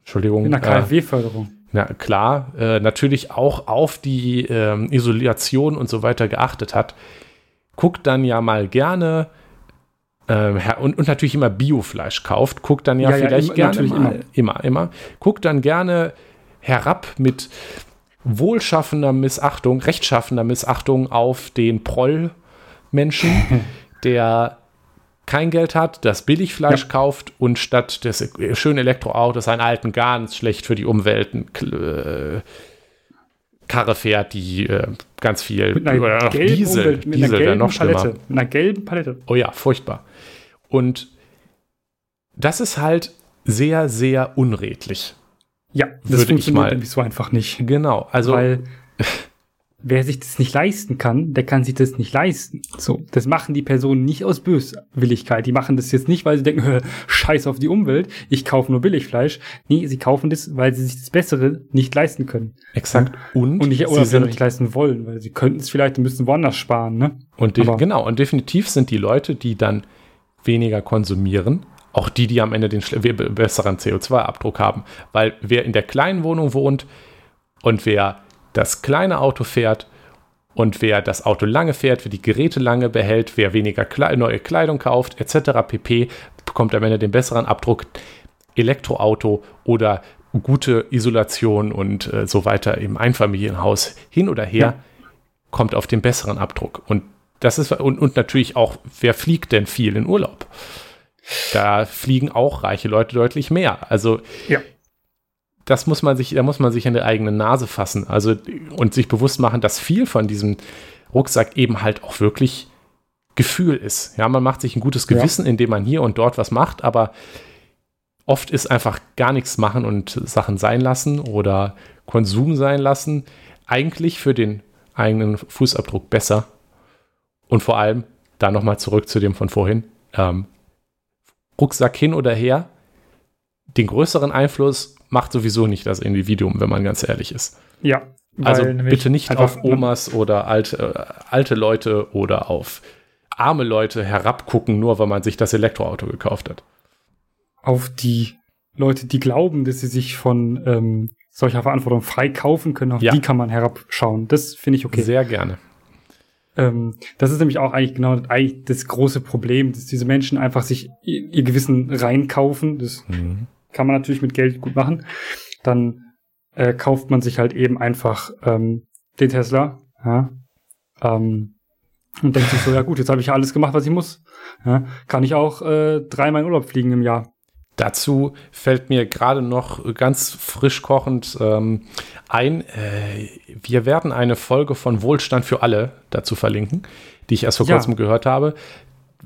Entschuldigung, In der äh, KfW-Förderung. na klar, äh, natürlich auch auf die ähm, Isolation und so weiter geachtet hat, guckt dann ja mal gerne ähm, und, und natürlich immer Biofleisch kauft, guckt dann ja, Ja, ja, vielleicht immer- gerne natürlich mal, immer, immer, guckt dann gerne herab mit wohlschaffender Missachtung, rechtschaffender Missachtung auf den Proll-Menschen, der kein Geld hat, das Billigfleisch kauft und statt des äh, schönen Elektroautos einen alten, ganz schlecht für die Umwelt äh, Karre fährt, die äh, ganz viel Mit einer oder gelben Diesel, Umwelt, mit einer Diesel wäre gelben noch schlimmer. Palette. Mit einer gelben Palette. Oh ja, furchtbar. Und das ist halt sehr, sehr unredlich. Ja, das Würde ich funktioniert mal- nämlich so einfach nicht. Genau. Also weil wer sich das nicht leisten kann, der kann sich das nicht leisten. So, das machen die Personen nicht aus Böswilligkeit. Die machen das jetzt nicht, weil sie denken, "Hä, Scheiß auf die Umwelt, ich kaufe nur Billigfleisch. Nee, sie kaufen das, weil sie sich das Bessere nicht leisten können. exakt. Und, Und nicht, oder sie nicht leisten wollen, weil sie könnten es vielleicht und müssen woanders sparen, ne? Und genau, und definitiv sind die Leute, die dann weniger konsumieren, auch die, die am Ende den besseren CO2-Abdruck haben. Weil wer in der kleinen Wohnung wohnt und wer das kleine Auto fährt und wer das Auto lange fährt, wer die Geräte lange behält, wer weniger Kle neue Kleidung kauft, etc. pp., bekommt am Ende den besseren Abdruck. Elektroauto oder gute Isolation und äh, so weiter im Einfamilienhaus hin oder her, Ja. kommt auf den besseren Abdruck. Und das ist und, und natürlich auch, wer fliegt denn viel in Urlaub? Da fliegen auch reiche Leute deutlich mehr. Also Ja. das muss man sich, da muss man sich an der eigenen Nase fassen. Also und sich bewusst machen, dass viel von diesem Rucksack eben halt auch wirklich Gefühl ist. Ja, man macht sich ein gutes Ja. Gewissen, indem man hier und dort was macht, aber oft ist einfach gar nichts machen und Sachen sein lassen oder Konsum sein lassen eigentlich für den eigenen Fußabdruck besser. Und vor allem, da nochmal zurück zu dem von vorhin, ähm, Rucksack hin oder her, den größeren Einfluss macht sowieso nicht das Individuum, wenn man ganz ehrlich ist. Ja. Also bitte nicht auf Omas oder alte, äh, alte Leute oder auf arme Leute herabgucken, nur weil man sich das Elektroauto gekauft hat. auf die Leute, die glauben, dass sie sich von ähm, solcher Verantwortung frei kaufen können, auf Ja. die kann man herabschauen. Das finde ich okay. Sehr gerne. Ähm, das ist nämlich auch eigentlich genau eigentlich das große Problem, dass diese Menschen einfach sich ihr, ihr Gewissen reinkaufen. Das Mhm. kann man natürlich mit Geld gut machen. Dann äh, kauft man sich halt eben einfach ähm, den Tesla. Ja? Ähm, und denkt sich so, ja gut, jetzt habe ich ja alles gemacht, was ich muss. Ja? Kann ich auch äh, dreimal in Urlaub fliegen im Jahr. Dazu fällt mir gerade noch ganz frisch kochend ähm, ein, äh, wir werden eine Folge von Wohlstand für alle dazu verlinken, die ich erst vor Ja. kurzem gehört habe.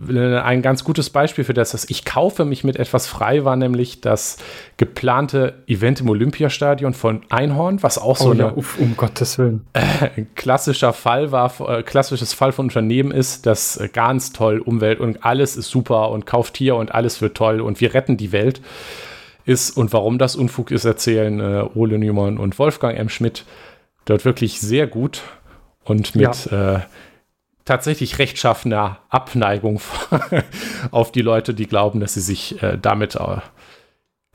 Äh, Ein ganz gutes Beispiel für das, dass ich kaufe mich mit etwas frei, war nämlich das geplante Event im Olympiastadion von Einhorn, was auch so oh eine ja, uff, um Gottes Willen. ein klassischer Fall war, äh, klassisches Fall von Unternehmen ist, das äh, ganz toll Umwelt und alles ist super und kauft hier und alles wird toll und wir retten die Welt ist und warum das Unfug ist, erzählen äh, Ole Newman und Wolfgang M. Schmidt dort wirklich sehr gut und mit ja. Äh, tatsächlich rechtschaffener Abneigung auf die Leute, die glauben, dass sie sich äh, damit äh,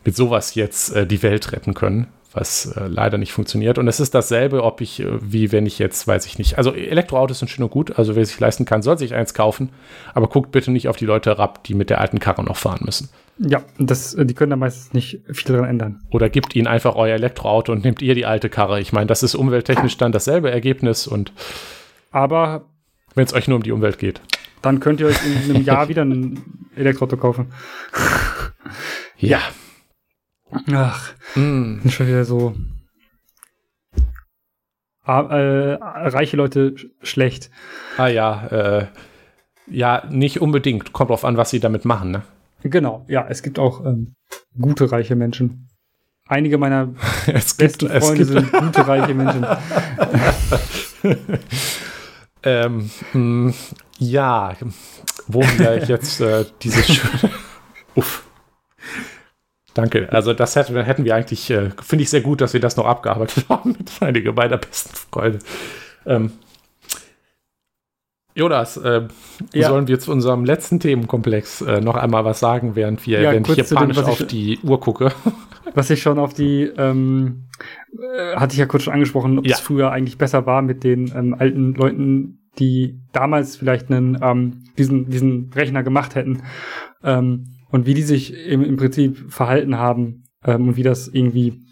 mit sowas jetzt äh, die Welt retten können, was äh, leider nicht funktioniert. Und es ist dasselbe, ob ich, äh, wie wenn ich jetzt, weiß ich nicht, also Elektroautos sind schön und gut, also wer sich leisten kann, soll sich eins kaufen, aber guckt bitte nicht auf die Leute herab, die mit der alten Karre noch fahren müssen. Ja, das, die können da meistens nicht viel daran ändern. Oder gebt ihnen einfach euer Elektroauto und nehmt ihr die alte Karre. Ich meine, das ist umwelttechnisch dann dasselbe Ergebnis und aber wenn es euch nur um die Umwelt geht. Dann könnt ihr euch in einem Jahr wieder ein Elektroauto kaufen. ja. Ach, mm. bin schon wieder so. Ah, äh, reiche Leute sch schlecht. Ah ja, äh, ja, nicht unbedingt. Kommt drauf an, was sie damit machen, ne? Genau, ja, es gibt auch ähm, gute reiche Menschen. Einige meiner es besten gibt, Freunde sind gute reiche Menschen. ähm, mh, mm, ja, wo wir jetzt äh, dieses schöne. Uff. Danke. Also das hätten, hätten wir eigentlich, äh, finde ich sehr gut, dass wir das noch abgearbeitet haben mit einigen meiner besten Freunde. Ähm, Jonas, äh, ja. sollen wir zu unserem letzten Themenkomplex äh, noch einmal was sagen, während wir, ja, während ich hier panisch auf ich, die Uhr gucke? Was ich schon auf die, ähm, äh, hatte ich ja kurz schon angesprochen, ob ja. es früher eigentlich besser war mit den ähm, alten Leuten, die damals vielleicht einen, ähm, diesen, diesen Rechner gemacht hätten ähm, und wie die sich im, im Prinzip verhalten haben ähm, und wie das irgendwie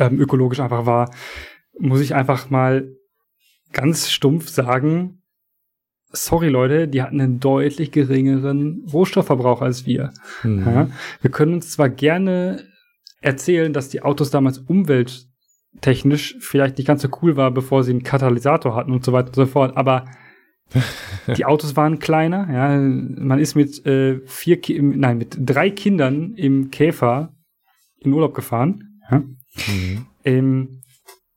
ähm, ökologisch einfach war, muss ich einfach mal ganz stumpf sagen, sorry Leute, die hatten einen deutlich geringeren Rohstoffverbrauch als wir. Mhm. Ja, wir können uns zwar gerne erzählen, dass die Autos damals umwelttechnisch vielleicht nicht ganz so cool war, bevor sie einen Katalysator hatten und so weiter und so fort, aber die Autos waren kleiner, ja, man ist mit äh, vier, Ki nein, mit drei Kindern im Käfer in Urlaub gefahren. Ja. Mhm. Ähm,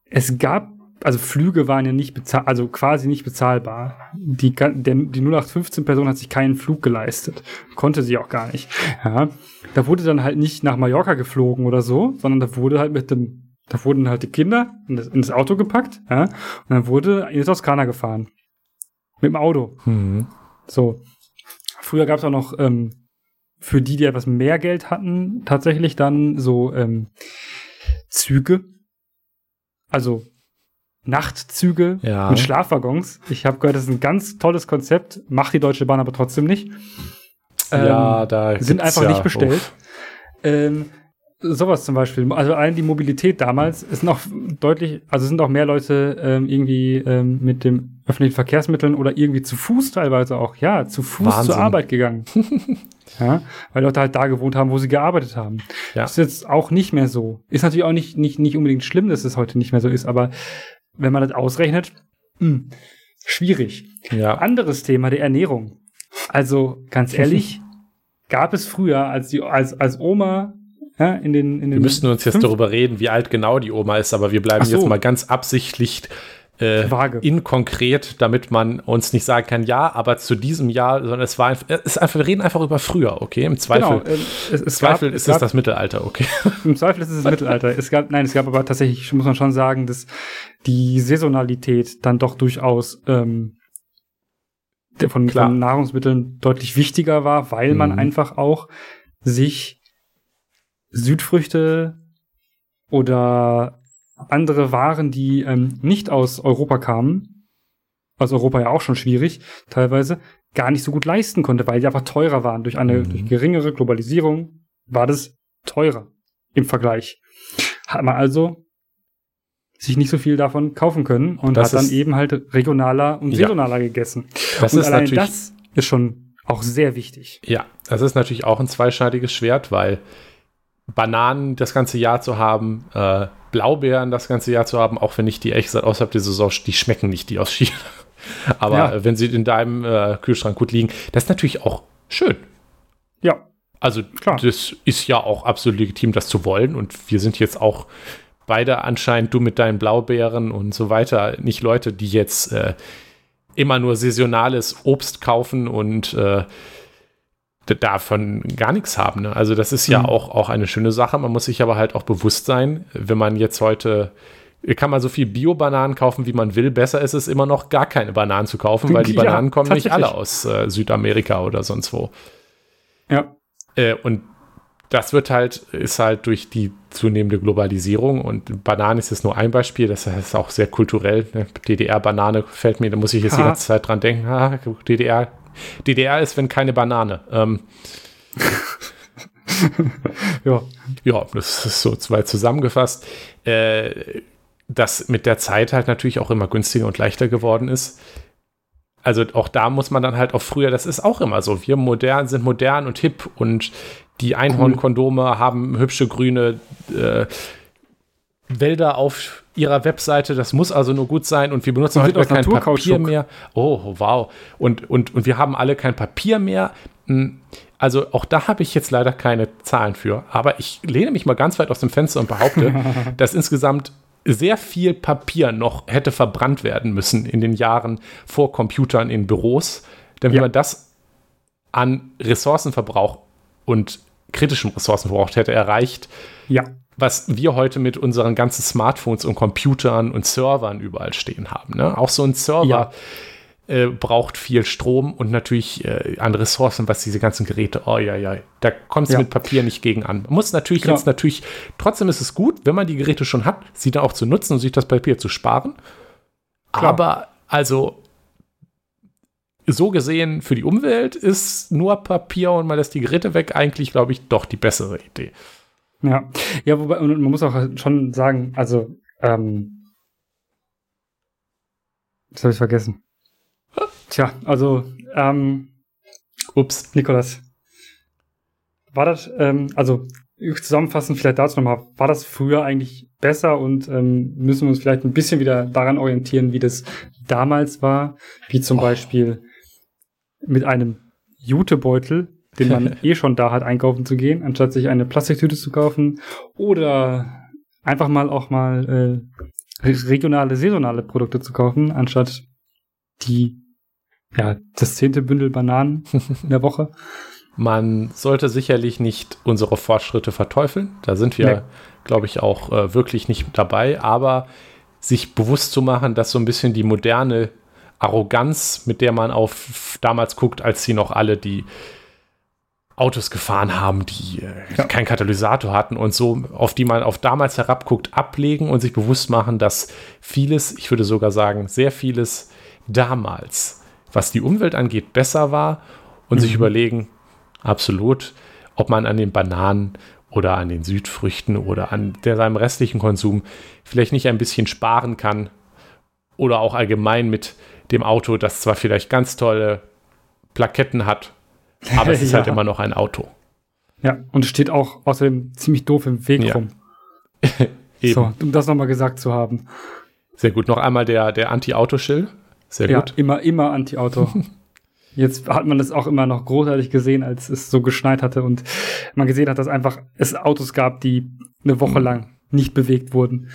es gab also Flüge waren ja nicht bezahlt, also quasi nicht bezahlbar. Die, der, die 0815-Person hat sich keinen Flug geleistet. Konnte sie auch gar nicht. Ja. Da wurde dann halt nicht nach Mallorca geflogen oder so, sondern da wurde halt mit dem, da wurden halt die Kinder in das, in das Auto gepackt, ja, und dann wurde in die Toskana gefahren. Mit dem Auto. Mhm. So. Früher gab es auch noch, ähm, für die, die etwas mehr Geld hatten, tatsächlich dann so ähm, Züge. Also Nachtzüge ja. mit Schlafwaggons. Ich habe gehört, das ist ein ganz tolles Konzept, macht die Deutsche Bahn aber trotzdem nicht. Ähm, ja, da sind einfach ja nicht bestellt. Ähm, sowas zum Beispiel. Also allein die Mobilität damals ist noch deutlich, also sind auch mehr Leute ähm, irgendwie ähm, mit dem öffentlichen Verkehrsmitteln oder irgendwie zu Fuß teilweise auch, ja, zu Fuß Wahnsinn. zur Arbeit gegangen. ja, weil Leute halt da gewohnt haben, wo sie gearbeitet haben. Ja. Das ist jetzt auch nicht mehr so. Ist natürlich auch nicht, nicht, nicht unbedingt schlimm, dass es heute nicht mehr so ist, aber wenn man das ausrechnet, mh, hm, schwierig. Ja. Anderes Thema, der Ernährung. Also ganz ehrlich, gab es früher, als die als als Oma ja, in den, in den Wir müssten uns jetzt darüber reden, wie alt genau die Oma ist, aber wir bleiben so. jetzt mal ganz absichtlich äh, inkonkret, damit man uns nicht sagen kann, ja, aber zu diesem Jahr, sondern es war einfach, es einfach, wir reden einfach über früher, okay? Im Zweifel, genau, äh, es, es Zweifel gab, ist es, gab, das Mittelalter, okay? Im Zweifel ist es das Mittelalter. Es gab, nein, es gab aber tatsächlich, muss man schon sagen, dass die Saisonalität dann doch durchaus ähm, von, von Nahrungsmitteln deutlich wichtiger war, weil mhm. man einfach auch sich Südfrüchte oder andere Waren, die ähm, nicht aus Europa kamen, aus Europa ja auch schon schwierig, teilweise, gar nicht so gut leisten konnte, weil die einfach teurer waren. Durch eine mhm. durch geringere Globalisierung war das teurer im Vergleich. Hat man also sich nicht so viel davon kaufen können und das hat dann eben halt regionaler und saisonaler ja. gegessen. Das und ist allein das ist schon auch sehr wichtig. Ja, das ist natürlich auch ein zweischneidiges Schwert, weil Bananen das ganze Jahr zu haben, äh, Blaubeeren das ganze Jahr zu haben, auch wenn ich die echt außerhalb der Saison, die schmecken nicht, die aus China. Aber ja. wenn sie in deinem äh, Kühlschrank gut liegen, das ist natürlich auch schön. Ja. Also Klar. das ist ja auch absolut legitim, das zu wollen. Und wir sind jetzt auch beide anscheinend, du mit deinen Blaubeeren und so weiter, nicht Leute, die jetzt äh, immer nur saisonales Obst kaufen und äh, davon gar nichts haben. Ne? Also das ist ja mhm. auch, auch eine schöne Sache. Man muss sich aber halt auch bewusst sein, wenn man jetzt heute kann man so viel Bio-Bananen kaufen, wie man will. Besser ist es immer noch, gar keine Bananen zu kaufen, weil die Ja, Bananen kommen nicht alle aus äh, Südamerika oder sonst wo. Ja. Äh, und das wird halt, ist halt durch die zunehmende Globalisierung und Bananen ist jetzt nur ein Beispiel, das ist auch sehr kulturell. Ne? DDR-Banane fällt mir, da muss ich jetzt die Ha. ganze Zeit dran denken. Ah, DDR, DDR ist, wenn keine Banane. Ähm, Ja. ja, das ist so zwei zusammengefasst. Äh, das mit der Zeit halt natürlich auch immer günstiger und leichter geworden ist. Also auch da muss man dann halt auch früher, das ist auch immer so. Wir modern sind modern und hip und die Einhornkondome haben hübsche grüne äh, Wälder auf ihrer Webseite. Das muss also nur gut sein und wir benutzen heute kein Papier mehr. Oh, wow. Und, und, und wir haben alle kein Papier mehr. Hm, Also auch da habe ich jetzt leider keine Zahlen für. Aber ich lehne mich mal ganz weit aus dem Fenster und behaupte, dass insgesamt sehr viel Papier noch hätte verbrannt werden müssen in den Jahren vor Computern in Büros, damit Ja. man das an Ressourcenverbrauch und kritischem Ressourcenverbrauch hätte erreicht, Ja. was wir heute mit unseren ganzen Smartphones und Computern und Servern überall stehen haben. Ne? Auch so ein Server Ja. äh, braucht viel Strom und natürlich äh, an Ressourcen, was diese ganzen Geräte, oh ja, ja, da kommt es Ja. mit Papier nicht gegen an. Man muss natürlich Klar. jetzt natürlich, trotzdem ist es gut, wenn man die Geräte schon hat, sie dann auch zu nutzen und sich das Papier zu sparen. Klar. Aber also so gesehen für die Umwelt ist nur Papier und man lässt die Geräte weg eigentlich, glaube ich, doch die bessere Idee. Ja, ja, wobei, und man muss auch schon sagen, also, ähm, das habe ich vergessen. Tja, also, ähm, Ups. Nikolas, war das, ähm, also, zusammenfassend vielleicht dazu nochmal, war das früher eigentlich besser und ähm, müssen wir uns vielleicht ein bisschen wieder daran orientieren, wie das damals war, wie zum Oh. Beispiel mit einem Jutebeutel, den man eh schon da hat, einkaufen zu gehen, anstatt sich eine Plastiktüte zu kaufen oder einfach mal auch mal äh, re- regionale, saisonale Produkte zu kaufen, anstatt die, ja, das zehnte Bündel Bananen in der Woche. Man sollte sicherlich nicht unsere Fortschritte verteufeln. Da sind wir, Nee. glaube ich, auch äh, wirklich nicht dabei. Aber sich bewusst zu machen, dass so ein bisschen die moderne Arroganz, mit der man auf damals guckt, als sie noch alle die Autos gefahren haben, die äh, Ja. keinen Katalysator hatten und so, auf die man auf damals herabguckt, ablegen und sich bewusst machen, dass vieles, ich würde sogar sagen, sehr vieles damals, was die Umwelt angeht, besser war und sich Mhm. überlegen, absolut, ob man an den Bananen oder an den Südfrüchten oder an der, seinem restlichen Konsum vielleicht nicht ein bisschen sparen kann oder auch allgemein mit dem Auto, das zwar vielleicht ganz tolle Plaketten hat, aber es ist halt Ja. immer noch ein Auto. Ja, und es steht auch außerdem ziemlich doof im Weg Ja. rum. So, um das nochmal gesagt zu haben. Sehr gut. Noch einmal der, der Anti-Auto-Schild. Sehr Ja, gut. immer, immer Anti-Auto. Jetzt hat man das auch immer noch großartig gesehen, als es so geschneit hatte und man gesehen hat, dass einfach es Autos gab, die eine Mhm. Woche lang nicht bewegt wurden.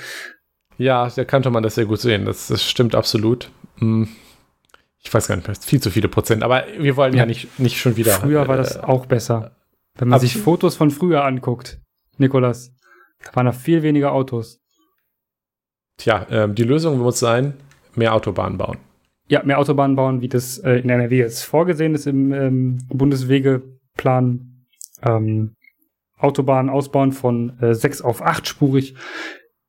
Ja, da kannte man das sehr gut sehen. Das, das stimmt absolut. Hm. Ich weiß gar nicht mehr, viel zu viele Prozent, aber wir wollen ja, Ja. nicht, nicht schon wieder. Früher war das äh, auch besser. Wenn man sich. Fotos von früher anguckt, Nikolas, da waren da viel weniger Autos. Tja, ähm, die Lösung muss sein, mehr Autobahnen bauen. Ja, mehr Autobahnen bauen, wie das äh, in NRW jetzt vorgesehen ist im ähm, Bundeswegeplan. Ähm, Autobahnen ausbauen von äh, sechs auf achtspurig,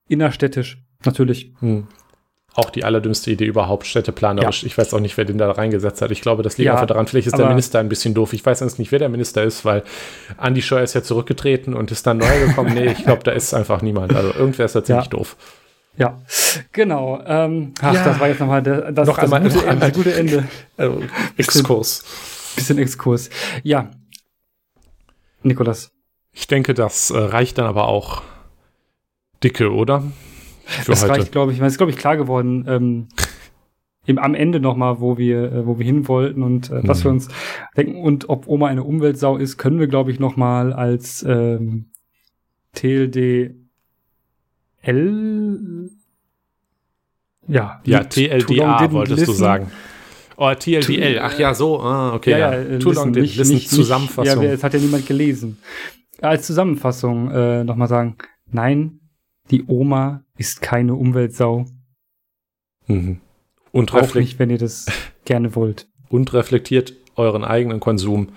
innerstädtisch, natürlich. Hm. Auch die allerdümmste Idee überhaupt, städteplanerisch. Ich weiß auch nicht, wer den da reingesetzt hat. Ich glaube, das liegt Ja, einfach daran, vielleicht ist der Minister ein bisschen doof. Ich weiß jetzt nicht, wer der Minister ist, weil Andi Scheuer ist ja zurückgetreten und ist dann neu gekommen. nee, ich glaube, da ist einfach niemand. Also irgendwer ist da ziemlich Ja. doof. Ja, genau. Ähm, ach, Ja. das war jetzt nochmal das, das, Noch das einmal- gute, noch Ende, einmal- das gute Ende. Also, Exkurs. Bisschen Exkurs. Ja. Nikolas. Ich denke, das äh, reicht dann aber auch dicke, oder? Für Das heute. reicht, glaube ich. Es ist, glaube ich, klar geworden, ähm, im, am Ende nochmal, wo wir, äh, wo wir hin wollten und äh, was Mhm. wir uns denken. Und ob Oma eine Umweltsau ist, können wir, glaube ich, nochmal als ähm, TLDL ja, Ja, Long TLDA Didn't wolltest du Listen. sagen. Oh, TLDL. Ach ja, so. Ah, okay. Ja, Ja, ja, äh, Too long did nicht- listen. nicht- Zusammenfassung. Ja, es hat ja niemand gelesen. Als Zusammenfassung äh, nochmal sagen, nein, die Oma ist keine Umweltsau. Mhm. Und Auch nicht, wenn ihr das gerne wollt. Und reflektiert euren eigenen Konsum,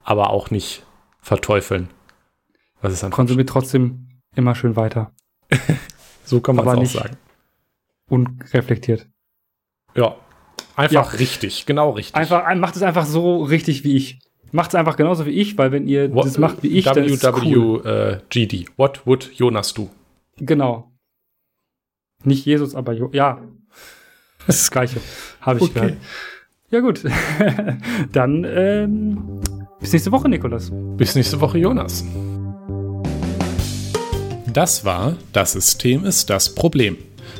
aber auch nicht verteufeln. Was ist Konsumiert trotzdem immer schön weiter. so kann man es auch sagen. Und reflektiert. Ja. Einfach ja. richtig, genau richtig. Einfach, macht es einfach so richtig wie ich. Macht es einfach genauso wie ich, weil wenn ihr What, das macht wie ich, dann ist cool. WWGD. What would Jonas do? Genau. Nicht Jesus, aber jo ja. Das ist das Gleiche. Habe ich okay. gehört. Ja, gut. dann ähm, bis nächste Woche, Nikolas. Bis nächste Woche, Jonas. Das war Das System ist das Problem.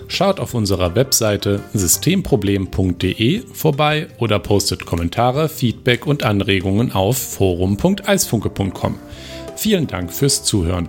Schaut auf unserer Webseite systemproblem.de vorbei oder postet Kommentare, Feedback und Anregungen auf forum.eisfunke.com. Vielen Dank fürs Zuhören.